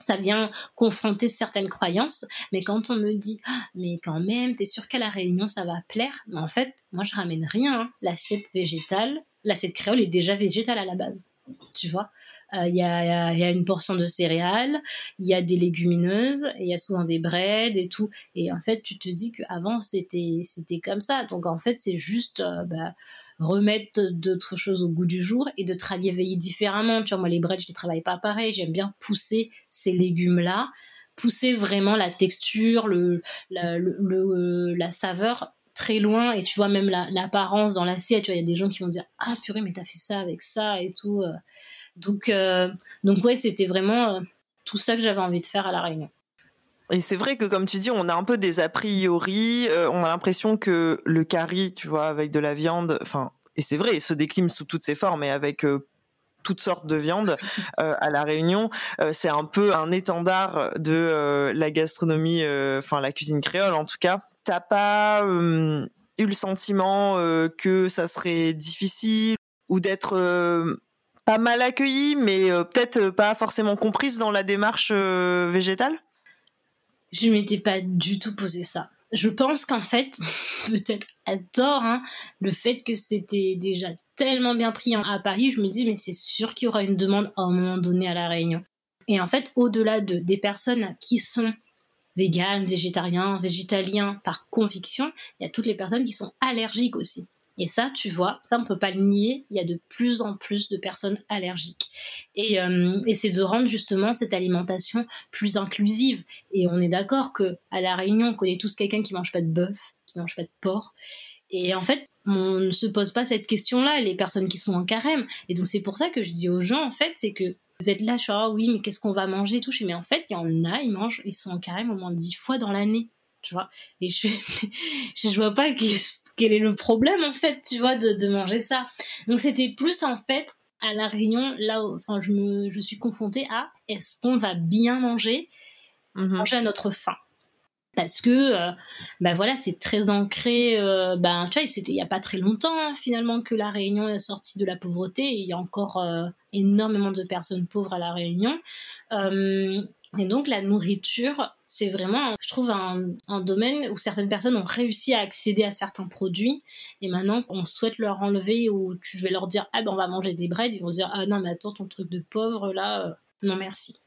Speaker 3: ça vient confronter certaines croyances, mais quand on me dit ah, mais quand même, t'es sûr qu'à la réunion ça va plaire? Mais en fait, moi je ramène rien. Hein. L'assiette végétale, l'assiette créole est déjà végétale à la base tu vois. Il y, a, y, a, une portion de céréales, il y a des légumineuses, il y a souvent des breads et tout. Et en fait, tu te dis qu'avant, c'était, c'était comme ça. Donc en fait, c'est juste bah, remettre d'autres choses au goût du jour et de travailler différemment. Tu vois, moi, les breads, je les travaille pas pareil. J'aime bien pousser ces légumes-là pousser vraiment la texture, le, la, le, la saveur très loin et tu vois même l'apparence dans l'assiette tu vois il y a des gens qui vont dire ah purée mais t'as fait ça avec ça et tout euh. donc euh, donc ouais c'était vraiment euh, tout ça que j'avais envie de faire à la réunion
Speaker 1: et c'est vrai que comme tu dis on a un peu des a priori on a l'impression que le curry tu vois avec de la viande enfin et c'est vrai il se décline sous toutes ses formes et avec toutes sortes de viandes à la Réunion. c'est un peu un étendard de la gastronomie, enfin la cuisine créole en tout cas, t'as pas eu le sentiment que ça serait difficile ou d'être pas mal accueilli, mais peut-être pas forcément comprise dans la démarche végétale?
Speaker 3: Je m'étais pas du tout posé ça. Je pense qu'en fait, peut-être à tort, hein, le fait que c'était déjà tellement bien pris à Paris, je me dis mais c'est sûr qu'il y aura une demande à un moment donné à la Réunion. Et en fait, au-delà de des personnes qui sont véganes, végétariens, végétaliens par conviction, il y a toutes les personnes qui sont allergiques aussi. Et ça, tu vois, ça on peut pas le nier, il y a de plus en plus de personnes allergiques. Et, euh, et c'est de rendre justement cette alimentation plus inclusive. Et on est d'accord que à la Réunion, on connaît tous quelqu'un qui mange pas de bœuf, qui mange pas de porc. Et en fait, on ne se pose pas cette question-là, les personnes qui sont en carême. Et donc c'est pour ça que je dis aux gens, en fait, c'est que vous êtes là, je suis, ah oui, mais qu'est-ce qu'on va manger tout? Je mais en fait, il y en a, ils mangent, ils sont en carême au moins dix fois dans l'année, tu vois? Et je, je, vois pas quel est le problème, en fait, tu vois, de, de manger ça. Donc, c'était plus, en fait, à la réunion, là, enfin, je me, je suis confrontée à est-ce qu'on va bien manger, mm-hmm. manger à notre faim. Parce que ben voilà c'est très ancré ben tu vois c'était il y a pas très longtemps hein, finalement que la Réunion est sortie de la pauvreté il y a encore énormément de personnes pauvres à la Réunion et donc la nourriture, c'est vraiment, je trouve, un, domaine où certaines personnes ont réussi à accéder à certains produits. Et maintenant, on souhaite leur enlever ou tu, je vais leur dire, ah ben on va manger des breads, ils vont se dire, ah non mais attends, ton truc de pauvre là, euh, non merci.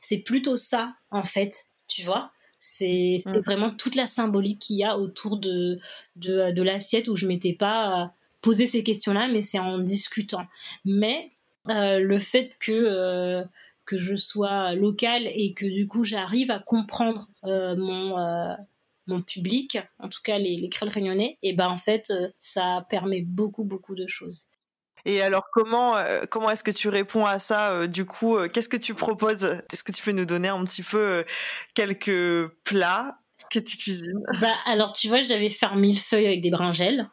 Speaker 3: C'est plutôt ça, en fait, tu vois. C'est mm. vraiment toute la symbolique qu'il y a autour de, de, l'assiette où je m'étais pas euh, posé ces questions-là, mais c'est en discutant. Mais euh, le fait que que je sois locale et que du coup j'arrive à comprendre euh, mon euh, mon public, en tout cas les, les créoles réunionnais, et ben en fait euh, ça permet beaucoup beaucoup de choses.
Speaker 1: Et alors comment comment est-ce que tu réponds à ça Du coup, qu'est-ce que tu proposes? Est-ce que tu peux nous donner un petit peu quelques plats que tu cuisines?
Speaker 3: Bah alors tu vois, j'avais fait un millefeuille avec des brinjelles,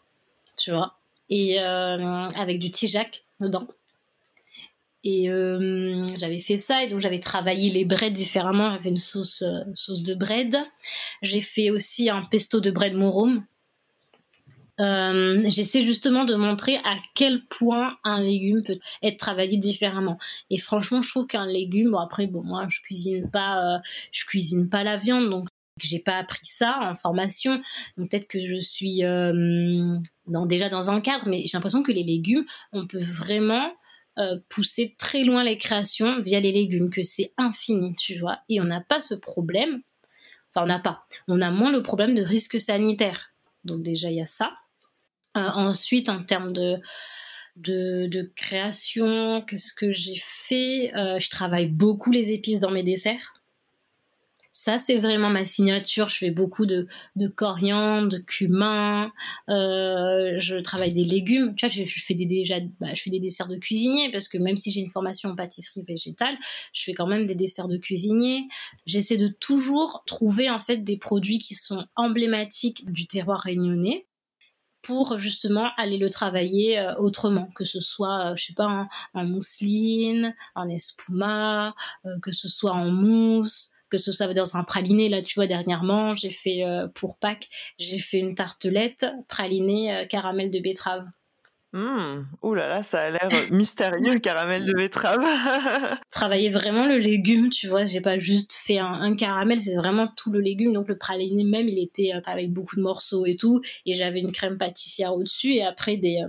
Speaker 3: tu vois, et avec du tijac dedans. Et euh, j'avais fait ça et donc j'avais travaillé les breads différemment. J'avais une sauce euh, sauce de bread. J'ai fait aussi un pesto de bread morum. Euh, J'essaie justement de montrer à quel point un légume peut être travaillé différemment. Et franchement, je trouve qu'un légume, bon après, bon moi je cuisine pas, euh, je cuisine pas la viande, donc j'ai pas appris ça en formation. Donc peut-être que je suis euh, dans, déjà dans un cadre, mais j'ai l'impression que les légumes, on peut vraiment pousser très loin les créations via les légumes, que c'est infini, tu vois. Et on n'a pas ce problème. Enfin, on n'a pas. On a moins le problème de risque sanitaire. Donc déjà, il y a ça. Euh, ensuite, en termes de, de, création, qu'est-ce que j'ai fait? Euh, Je travaille beaucoup les épices dans mes desserts. Ça, c'est vraiment ma signature. Je fais beaucoup de, de coriandre, de cumin. Euh, je travaille des légumes. Tu vois, je, fais des déjà, bah, je fais des desserts de cuisinier parce que même si j'ai une formation en pâtisserie végétale, je fais quand même des desserts de cuisinier. J'essaie de toujours trouver en fait des produits qui sont emblématiques du terroir réunionnais pour justement aller le travailler euh, autrement, que ce soit, euh, je sais pas, en, mousseline, en espuma, euh, que ce soit en mousse, que ce soit dans un praliné. Là, tu vois, dernièrement, j'ai fait euh, pour Pâques, j'ai fait une tartelette praliné euh, caramel de betterave.
Speaker 1: Mmh. Ouh là là, ça a l'air mystérieux le caramel de betterave.
Speaker 3: Travailler vraiment le légume, tu vois. J'ai pas juste fait un, caramel, c'est vraiment tout le légume. Donc le praliné même, il était euh, avec beaucoup de morceaux et tout. Et j'avais une crème pâtissière au-dessus et après des,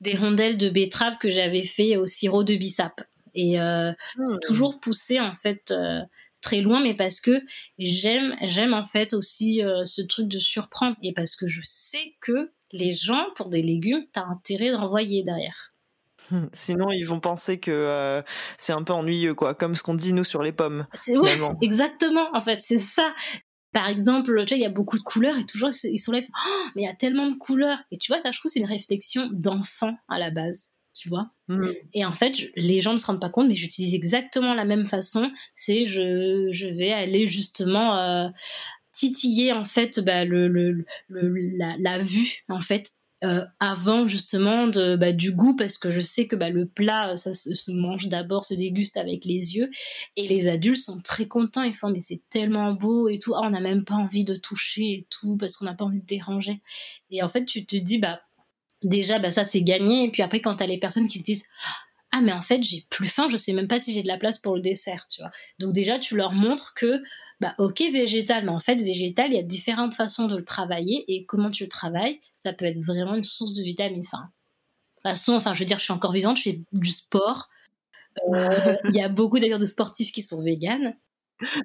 Speaker 3: des rondelles de betterave que j'avais fait au sirop de bissap. Et mmh. toujours pousser en fait très loin, mais parce que j'aime, j'aime en fait aussi euh, ce truc de surprendre et parce que je sais que les gens, pour des légumes, t'as intérêt d'envoyer derrière.
Speaker 1: Sinon, ils vont penser que euh, c'est un peu ennuyeux, quoi, comme ce qu'on dit nous sur les pommes.
Speaker 3: C'est exactement. En fait, c'est ça. Par exemple, tu vois, il y a beaucoup de couleurs et toujours ils sont là, oh, mais il y a tellement de couleurs. Et tu vois, ça, je trouve, c'est une réflexion d'enfant à la base tu vois. Mm. Et en fait, les gens ne se rendent pas compte, mais j'utilise exactement la même façon. C'est je, je vais aller justement euh, titiller en fait bah, le, le, la, vue en fait. Euh, avant justement de, bah, du goût parce que je sais que bah, le plat ça se, mange d'abord se déguste avec les yeux. Et les adultes sont très contents ils font mais c'est tellement beau et tout. Ah, on n'a même pas envie de toucher et tout parce qu'on n'a pas envie de déranger. Et en fait tu te dis déjà ça c'est gagné. Et puis après quand t'as les personnes qui se disent mais en fait j'ai plus faim je sais même pas si j'ai de la place pour le dessert tu vois donc déjà tu leur montres que bah ok végétal mais en fait végétal il y a différentes façons de le travailler et comment tu le travailles ça peut être vraiment une source de vitamines enfin de façon enfin je veux dire je suis encore vivante je fais du sport euh, il y a beaucoup d'ailleurs de sportifs qui sont véganes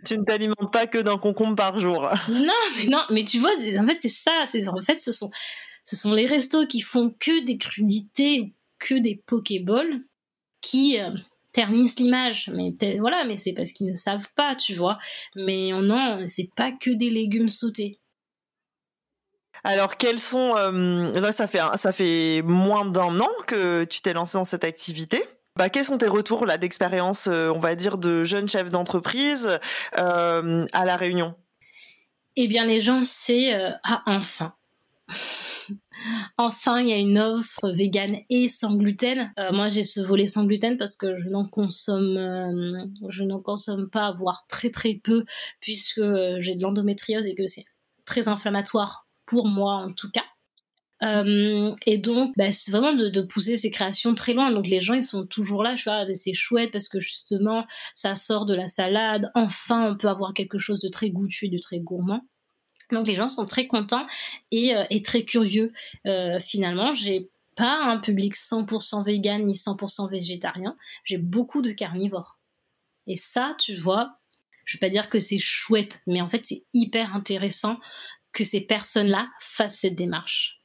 Speaker 1: tu ne t'alimentes pas que d'un concombre par jour.
Speaker 3: Non, mais non, mais tu vois, en fait, c'est ça. C'est en fait, ce sont ce sont les restos qui font que des crudités, que des pokéballs, qui euh, ternissent l'image. Mais voilà, mais c'est parce qu'ils ne savent pas, tu vois. Mais non, c'est pas que des légumes sautés.
Speaker 1: Alors, quels sont euh, là ça fait ça fait moins d'un an que tu t'es lancé dans cette activité. Bah, quels sont tes retours là d'expérience, euh, on va dire, de jeunes chefs d'entreprise à la Réunion?
Speaker 3: Eh bien, les gens, c'est ah enfin enfin, il y a une offre vegan et sans gluten. Euh, moi, j'ai ce volet sans gluten parce que je n'en consomme, euh, je n'en consomme pas, voire très très peu, puisque j'ai de l'endométriose et que c'est très inflammatoire pour moi en tout cas. Euh, et donc, bah, c'est vraiment de, pousser ces créations très loin. Donc les gens, ils sont toujours là. Je vois, c'est chouette parce que justement, ça sort de la salade. Enfin, on peut avoir quelque chose de très goûtu, de très gourmand. Donc les gens sont très contents et, euh, très curieux. Euh, finalement, j'ai pas un public 100% vegan ni 100% végétarien. J'ai beaucoup de carnivores. Et ça, tu vois, je vais pas dire que c'est chouette, mais en fait, c'est hyper intéressant que ces personnes-là fassent cette démarche.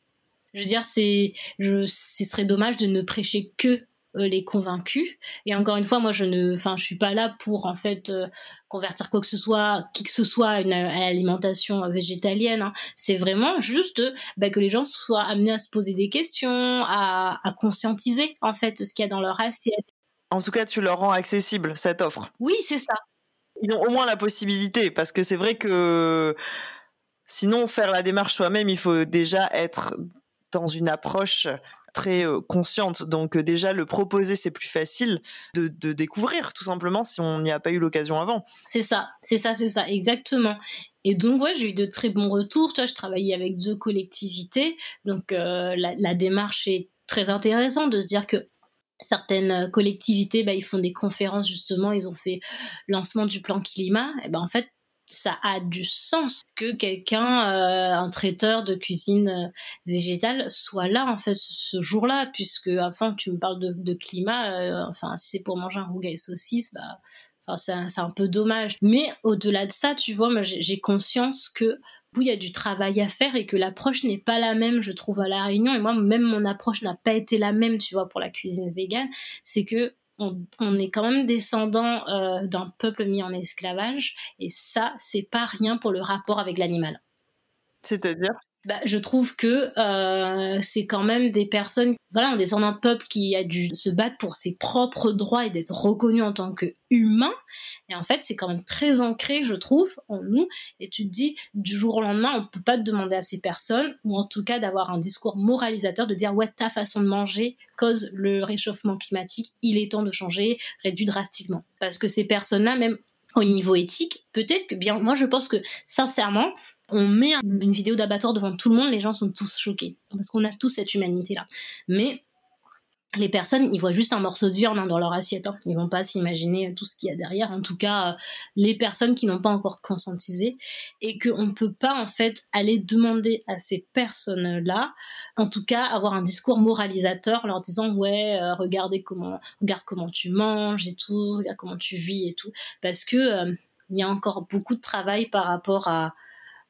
Speaker 3: Je veux dire, c'est, ce serait dommage de ne prêcher que les convaincus. Et encore une fois, moi, je ne, enfin, je suis pas là pour en fait euh, convertir quoi que ce soit, qui que ce soit à une alimentation végétalienne. Hein. C'est vraiment juste bah, que les gens soient amenés à se poser des questions, à, à conscientiser en fait ce qu'il y a dans leur assiette.
Speaker 1: En tout cas, tu leur rends accessible cette offre.
Speaker 3: Oui, c'est ça.
Speaker 1: Ils ont au moins la possibilité, parce que c'est vrai que sinon, faire la démarche soi-même, il faut déjà être dans une approche très euh, consciente. Donc euh, déjà, le proposer, c'est plus facile de, découvrir, tout simplement, si on n'y a pas eu l'occasion avant.
Speaker 3: C'est ça, c'est ça, c'est ça, exactement. Et donc, ouais, j'ai eu de très bons retours. Toi, je travaillais avec deux collectivités. Donc, euh, la, démarche est très intéressante de se dire que certaines collectivités, bah, ils font des conférences, justement. Ils ont fait lancement du plan climat. Et ben, en fait, ça a du sens que quelqu'un, euh, un traiteur de cuisine euh, végétale, soit là en fait ce jour-là, puisque enfin tu me parles de, climat, euh, enfin c'est pour manger un rougail saucisse, bah enfin c'est un, peu dommage. Mais au-delà de ça, tu vois, j'ai conscience que il y a du travail à faire et que l'approche n'est pas la même, je trouve, à La Réunion. Et moi, même mon approche n'a pas été la même, tu vois, pour la cuisine végane. C'est que on, est quand même descendant euh, d'un peuple mis en esclavage, et ça, c'est pas rien pour le rapport avec l'animal.
Speaker 1: C'est-à-dire?
Speaker 3: Bah, je trouve que euh, c'est quand même des personnes, voilà, on descend d'un peuple qui a dû se battre pour ses propres droits et d'être reconnu en tant qu'humain. Et en fait, c'est quand même très ancré, je trouve, en nous. Et tu te dis, du jour au lendemain, on peut pas te demander à ces personnes, ou en tout cas d'avoir un discours moralisateur, de dire, ouais, ta façon de manger cause le réchauffement climatique, il est temps de changer, réduit drastiquement. Parce que ces personnes-là, même au niveau éthique, peut-être que bien, moi je pense que sincèrement, on met une vidéo d'abattoir devant tout le monde, les gens sont tous choqués parce qu'on a tous cette humanité là. Mais les personnes, ils voient juste un morceau de viande hein, dans leur assiette. Hein. Ils vont pas s'imaginer tout ce qu'il y a derrière. En tout cas, euh, les personnes qui n'ont pas encore conscientisé et qu'on ne peut pas en fait aller demander à ces personnes-là, en tout cas, avoir un discours moralisateur, leur disant ouais, euh, regardez comment, regarde comment tu manges et tout, regarde comment tu vis et tout, parce que euh, il y a encore beaucoup de travail par rapport à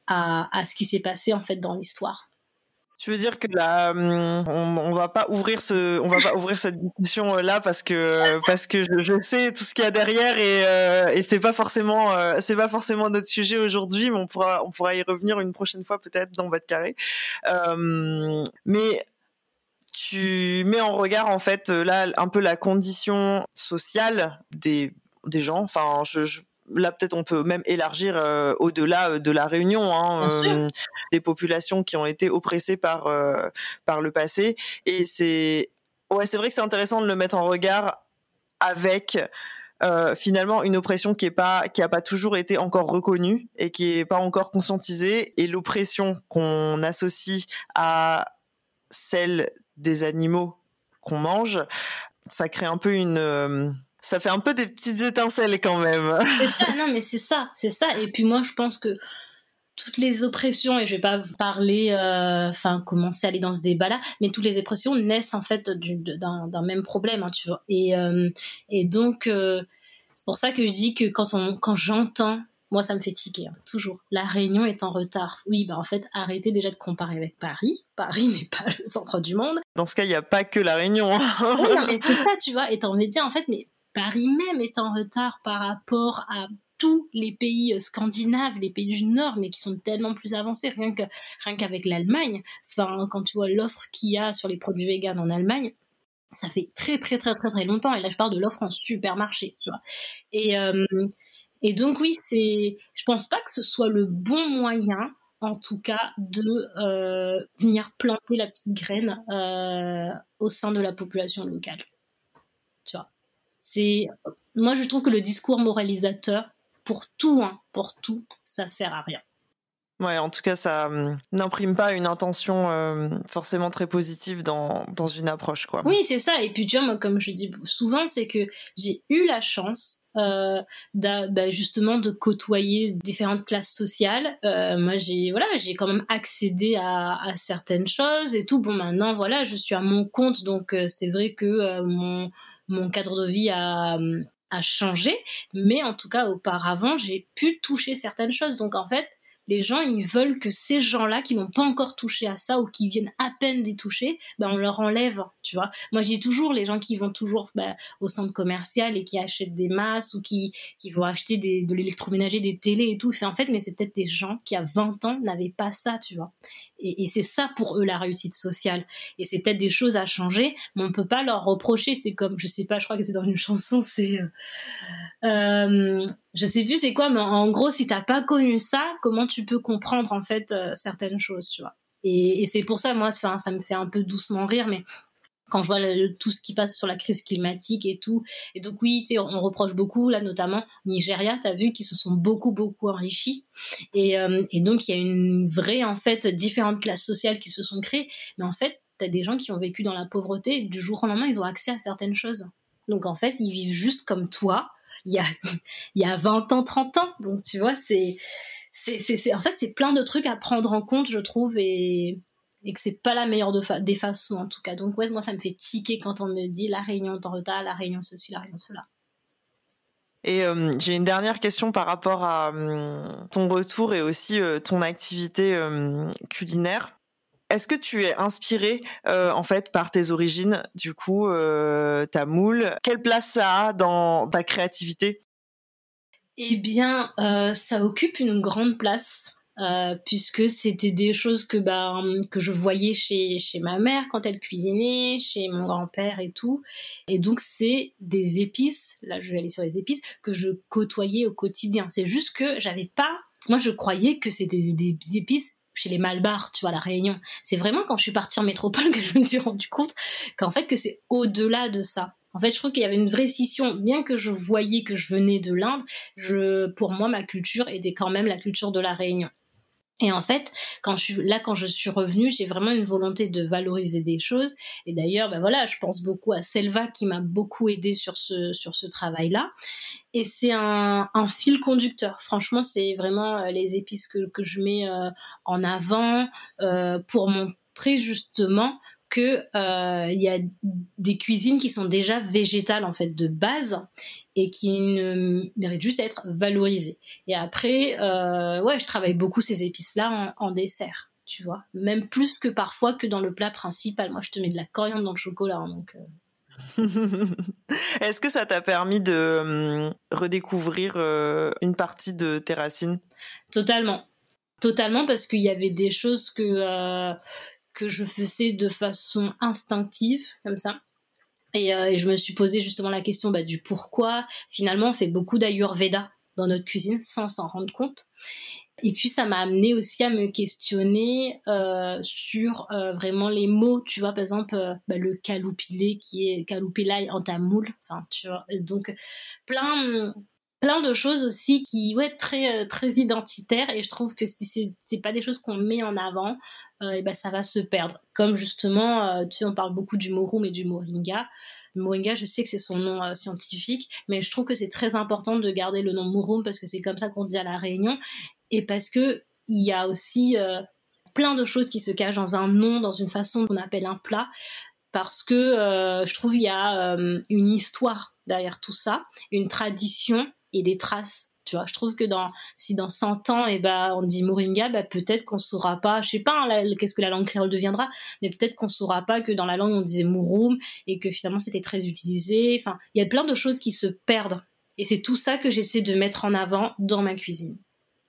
Speaker 3: à, ce qui s'est passé en fait dans l'histoire.
Speaker 1: Tu veux dire que là, hum, on, va pas ouvrir ce, on va pas ouvrir cette discussion euh, là parce que parce que je, sais tout ce qu'il y a derrière et euh, et c'est pas forcément euh, c'est pas forcément notre sujet aujourd'hui, mais on pourra on pourra y revenir une prochaine fois peut-être dans votre carré. Euh, mais tu mets en regard en fait là un peu la condition sociale des des gens. Enfin, je là peut-être on peut même élargir euh, au-delà euh, de la Réunion, hein, euh, des populations qui ont été oppressées par par le passé. Et c'est ouais, c'est vrai que c'est intéressant de le mettre en regard avec finalement une oppression qui est pas qui a pas toujours été encore reconnue et qui est pas encore conscientisée et l'oppression qu'on associe à celle des animaux qu'on mange, ça crée un peu une ça fait un peu des petites étincelles quand même.
Speaker 3: C'est ça, non mais c'est ça, c'est ça. Et puis moi je pense que toutes les oppressions, et je vais pas parler, euh, enfin commencer à aller dans ce débat-là, mais toutes les oppressions naissent en fait d'un même problème, hein, tu vois. Et, euh, et donc euh, c'est pour ça que je dis que quand on, quand j'entends moi, ça me fait tiquer, hein, toujours. La Réunion est en retard. Oui, bah en fait, arrêtez déjà de comparer avec Paris. Paris n'est pas le centre du monde.
Speaker 1: Dans ce cas, il n'y a pas que la Réunion.
Speaker 3: Hein. oui, non, mais c'est ça, tu vois. Et t'as envie de dire, en fait, mais Paris même est en retard par rapport à tous les pays euh, scandinaves, les pays du Nord, mais qui sont tellement plus avancés, rien que rien qu'avec l'Allemagne. Enfin, quand tu vois l'offre qu'il y a sur les produits véganes en Allemagne, ça fait très très très très très longtemps. Et là, je parle de l'offre en supermarché. Et euh, et donc oui, c'est, je pense pas que ce soit le bon moyen en tout cas, de euh, venir planter la petite graine au sein de la population locale. Tu vois. C'est, moi, je trouve que le discours moralisateur, pour tout, hein, pour tout, ça sert à rien.
Speaker 1: Ouais, en tout cas, ça hum, n'imprime pas une intention euh, forcément très positive dans, dans une approche, quoi.
Speaker 3: Oui, c'est ça. Et puis, tu vois, moi, comme je dis souvent, c'est que j'ai eu la chance euh, bah, justement de côtoyer différentes classes sociales. Euh, moi, j'ai voilà, j'ai quand même accédé à, à, certaines choses et tout. Bon, maintenant, voilà, je suis à mon compte, donc euh, c'est vrai que euh, mon mon cadre de vie a a changé, mais en tout cas auparavant j'ai pu toucher certaines choses. Donc en fait, les gens, ils veulent que ces gens-là qui n'ont pas encore touché à ça ou qui viennent à peine d'y toucher, ben on leur enlève, tu vois. Moi, j'ai toujours les gens qui vont toujours ben, au centre commercial et qui achètent des masses ou qui, qui vont acheter des, de l'électroménager, des télés et tout. En fait, mais c'est peut-être des gens qui, à 20 ans, n'avaient pas ça, tu vois. Et, et c'est ça pour eux la réussite sociale. Et c'est peut-être des choses à changer, mais on peut pas leur reprocher. C'est comme, je sais pas, je crois que c'est dans une chanson, c'est... Euh, euh je sais plus c'est quoi, mais en gros, si t'as pas connu ça, comment tu peux comprendre en fait euh, certaines choses, tu vois. Et, c'est pour ça, moi, ça, me fait un peu doucement rire, mais quand je vois tout ce qui passe sur la crise climatique et tout. Et donc oui, on reproche beaucoup, là notamment Nigeria, tu as vu, qui se sont beaucoup, beaucoup enrichis. Et, euh, et donc il y a une vraie, en fait, différentes classes sociales qui se sont créées. Mais en fait, tu as des gens qui ont vécu dans la pauvreté, du jour au lendemain, ils ont accès à certaines choses. Donc en fait, ils vivent juste comme toi, il y a, il y a 20 ans, 30 ans. Donc, tu vois, c'est, c'est, en fait, c'est plein de trucs à prendre en compte, je trouve, et, et que c'est pas la meilleure des façons, en tout cas. Donc, ouais, moi, ça me fait tiquer quand on me dit la réunion est en retard, la réunion ceci, la réunion cela.
Speaker 1: Et euh, j'ai une dernière question par rapport à hum, ton retour et aussi euh, ton activité hum, culinaire. Est-ce que tu es inspiré euh, en fait par tes origines, du coup, ta moule Quelle place ça a dans ta créativité?
Speaker 3: Eh bien, euh, ça occupe une grande place. puisque c'était des choses que bah, que je voyais chez chez ma mère quand elle cuisinait, chez mon grand-père et tout. Et donc c'est des épices, là je vais aller sur les épices que je côtoyais au quotidien. C'est juste que j'avais pas moi je croyais que c'était des épices chez les Malbars, tu vois, la Réunion. C'est vraiment quand je suis partie en métropole que je me suis rendu compte qu'en fait que c'est au-delà de ça. En fait, je trouve qu'il y avait une vraie scission, bien que je voyais que je venais de l'Inde, pour moi, ma culture était quand même la culture de la Réunion. Et en fait, quand je suis là, quand je suis revenue, j'ai vraiment une volonté de valoriser des choses. Et d'ailleurs, ben voilà, je pense beaucoup à Selva qui m'a beaucoup aidé sur ce sur ce travail-là. Et c'est un, un fil conducteur. Franchement, c'est vraiment euh, les épices que que je mets euh, en avant euh, pour montrer justement que euh, il y a des cuisines qui sont déjà végétales en fait de base et qui ne méritent juste d'être valorisées. Et après, euh, ouais, je travaille beaucoup ces épices-là en, dessert, tu vois, même plus que parfois que dans le plat principal. Moi, je te mets de la coriandre dans le chocolat, hein, donc.
Speaker 1: Euh. Est-ce que ça t'a permis de hum, redécouvrir une partie de tes racines?
Speaker 3: Totalement. Totalement parce qu'il y avait des choses que que je faisais de façon instinctive, comme ça. Et, euh, je me suis posé justement la question bah, du pourquoi. Finalement, on fait beaucoup d'ayurveda dans notre cuisine sans s'en rendre compte. Et puis ça m'a amené aussi à me questionner euh, sur euh, vraiment les mots, tu vois, par exemple bah, le kaloupilé qui est kaloupilai en tamoul, enfin tu vois, donc plein plein de choses aussi qui ouais très euh, très identitaires. Et je trouve que si c'est c'est pas des choses qu'on met en avant euh, et ben ça va se perdre. Comme justement euh, tu sais on parle beaucoup du morum et du moringa. Moringa je sais que c'est son nom scientifique mais je trouve que c'est très important de garder le nom morum parce que c'est comme ça qu'on dit à la Réunion. Et parce que il y a aussi plein de choses qui se cachent dans un nom dans une façon qu'on appelle un plat. Parce que je trouve il y a une histoire derrière tout ça, une tradition et des traces. Tu vois, je trouve que dans si dans 100 ans et eh ben on dit moringa, bah peut-être qu'on saura pas, je sais pas hein, qu'est-ce que la langue créole deviendra, mais peut-être qu'on saura pas que dans la langue on disait murum et que finalement c'était très utilisé. Enfin, il y a plein de choses qui se perdent et c'est tout ça que j'essaie de mettre en avant dans ma cuisine.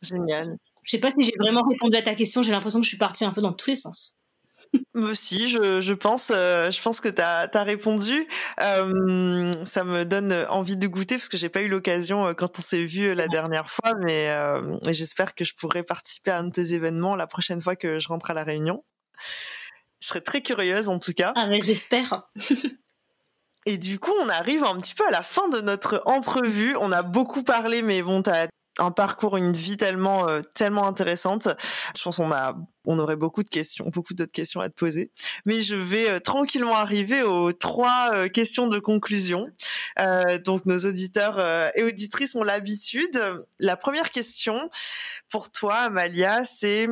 Speaker 1: Génial.
Speaker 3: Je sais pas si j'ai vraiment répondu à ta question, j'ai l'impression que je suis partie un peu dans tous les sens.
Speaker 1: Si, je, je pense, euh, je pense que tu as, répondu. Euh, ça me donne envie de goûter parce que j'ai pas eu l'occasion euh, quand on s'est vu la dernière fois, mais j'espère que je pourrai participer à un de tes événements la prochaine fois que je rentre à la Réunion. Je serais très curieuse en tout cas.
Speaker 3: Ah mais j'espère.
Speaker 1: Et du coup, on arrive un petit peu à la fin de notre entrevue. On a beaucoup parlé, mais bon, tu as un parcours, une vie tellement euh, tellement intéressante. Je pense qu'on a on aurait beaucoup de questions, beaucoup d'autres questions à te poser. Mais je vais euh, tranquillement arriver aux trois euh, questions de conclusion. donc nos auditeurs et auditrices ont l'habitude. La première question pour toi, Amalia, c'est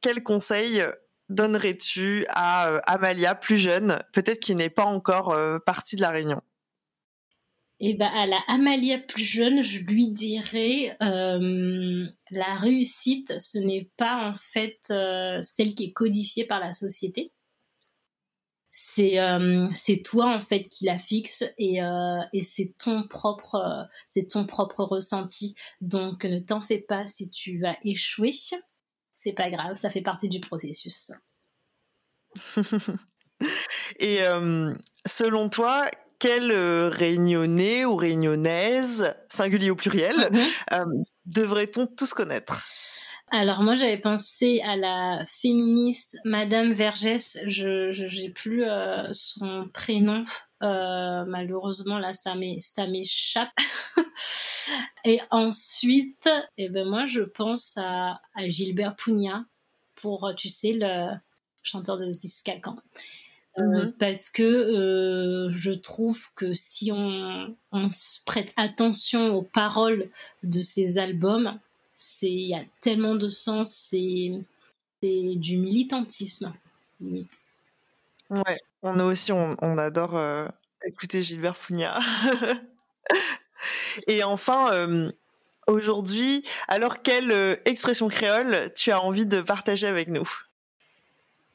Speaker 1: quel conseil donnerais-tu à Amalia plus jeune, peut-être qui n'est pas encore partie de la Réunion?
Speaker 3: Et eh ben à la Amalia plus jeune, je lui dirais euh, la réussite, ce n'est pas en fait euh, celle qui est codifiée par la société. C'est euh, toi en fait qui la fixe et, et c'est ton propre c'est ton propre ressenti. Donc ne t'en fais pas si tu vas échouer, c'est pas grave, ça fait partie du processus.
Speaker 1: et selon toi, quel euh, réunionnais ou réunionnaise, singulier ou pluriel, mhm. euh, devrait-on tous connaître?
Speaker 3: Alors moi j'avais pensé à la féministe Madame Vergès, je n'ai plus euh, son prénom malheureusement là ça m'échappe. Et ensuite eh ben moi je pense à, Gilbert Pugna pour tu sais le chanteur de Ziskakan. Euh, mhm. parce que euh, je trouve que si on, prête attention aux paroles de ces albums, c'est il y a tellement de sens, c'est du militantisme
Speaker 1: Ouais, on a aussi on, on adore euh, écouter Gilbert Founia. Et enfin, aujourd'hui, alors quelle expression créole tu as envie de partager avec nous?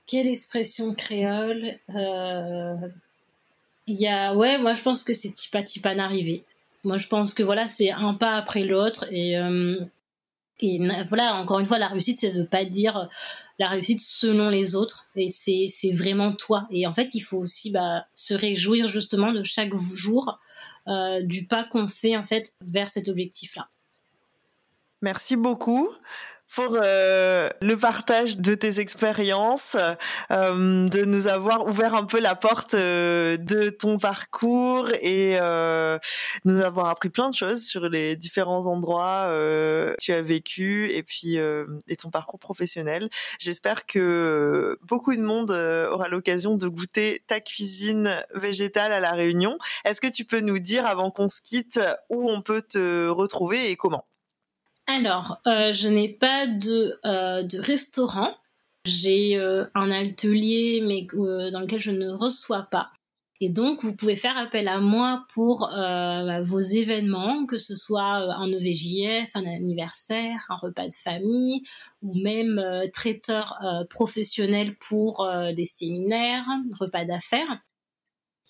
Speaker 3: Quelle expression créole euh, Il y a, ouais, moi je pense que c'est Tipa Tipan arrivé. Moi je pense que voilà, c'est un pas après l'autre et euh, et voilà, encore une fois, la réussite, c'est de pas dire la réussite selon les autres, et c'est c'est vraiment toi. Et en fait, il faut aussi bah, se réjouir justement de chaque jour euh, du pas qu'on fait en fait vers cet objectif-là.
Speaker 1: Merci beaucoup pour euh, le partage de tes expériences, euh, de nous avoir ouvert un peu la porte euh, de ton parcours et euh, nous avoir appris plein de choses sur les différents endroits que tu as vécu et puis et ton parcours professionnel. J'espère que beaucoup de monde aura l'occasion de goûter ta cuisine végétale à la Réunion. Est-ce que tu peux nous dire avant qu'on se quitte où on peut te retrouver et comment?
Speaker 3: Alors, euh, je n'ai pas de, euh, de restaurant. J'ai euh, un atelier, mais dans lequel je ne reçois pas. Et donc, vous pouvez faire appel à moi pour bah, vos événements, que ce soit un EVJF, un anniversaire, un repas de famille, ou même traiteur professionnel pour des séminaires, repas d'affaires.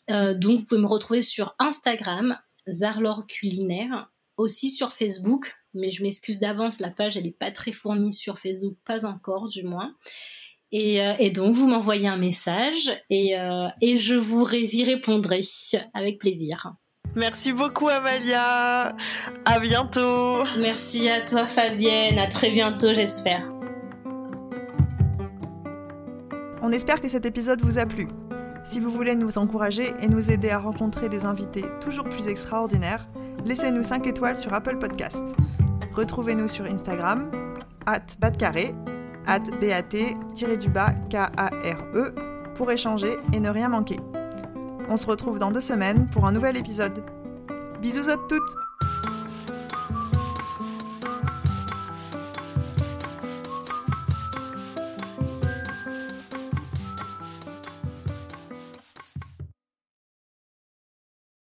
Speaker 3: donc, vous pouvez me retrouver sur Instagram, Zarlor Culinaire, aussi sur Facebook, mais je m'excuse d'avance, la page elle n'est pas très fournie sur Facebook, pas encore du moins. Et, euh, donc vous m'envoyez un message et, euh, et je vous y répondrai avec plaisir.
Speaker 1: Merci beaucoup Amalia. À bientôt.
Speaker 3: Merci à toi Fabienne. À très bientôt j'espère.
Speaker 4: On espère que cet épisode vous a plu. Si vous voulez nous encourager et nous aider à rencontrer des invités toujours plus extraordinaires, laissez-nous 5 étoiles sur Apple Podcast. Retrouvez-nous sur Instagram, at batcarré, at bat-k-a-r-e, pour échanger et ne rien manquer. On se retrouve dans deux semaines pour un nouvel épisode. Bisous à toutes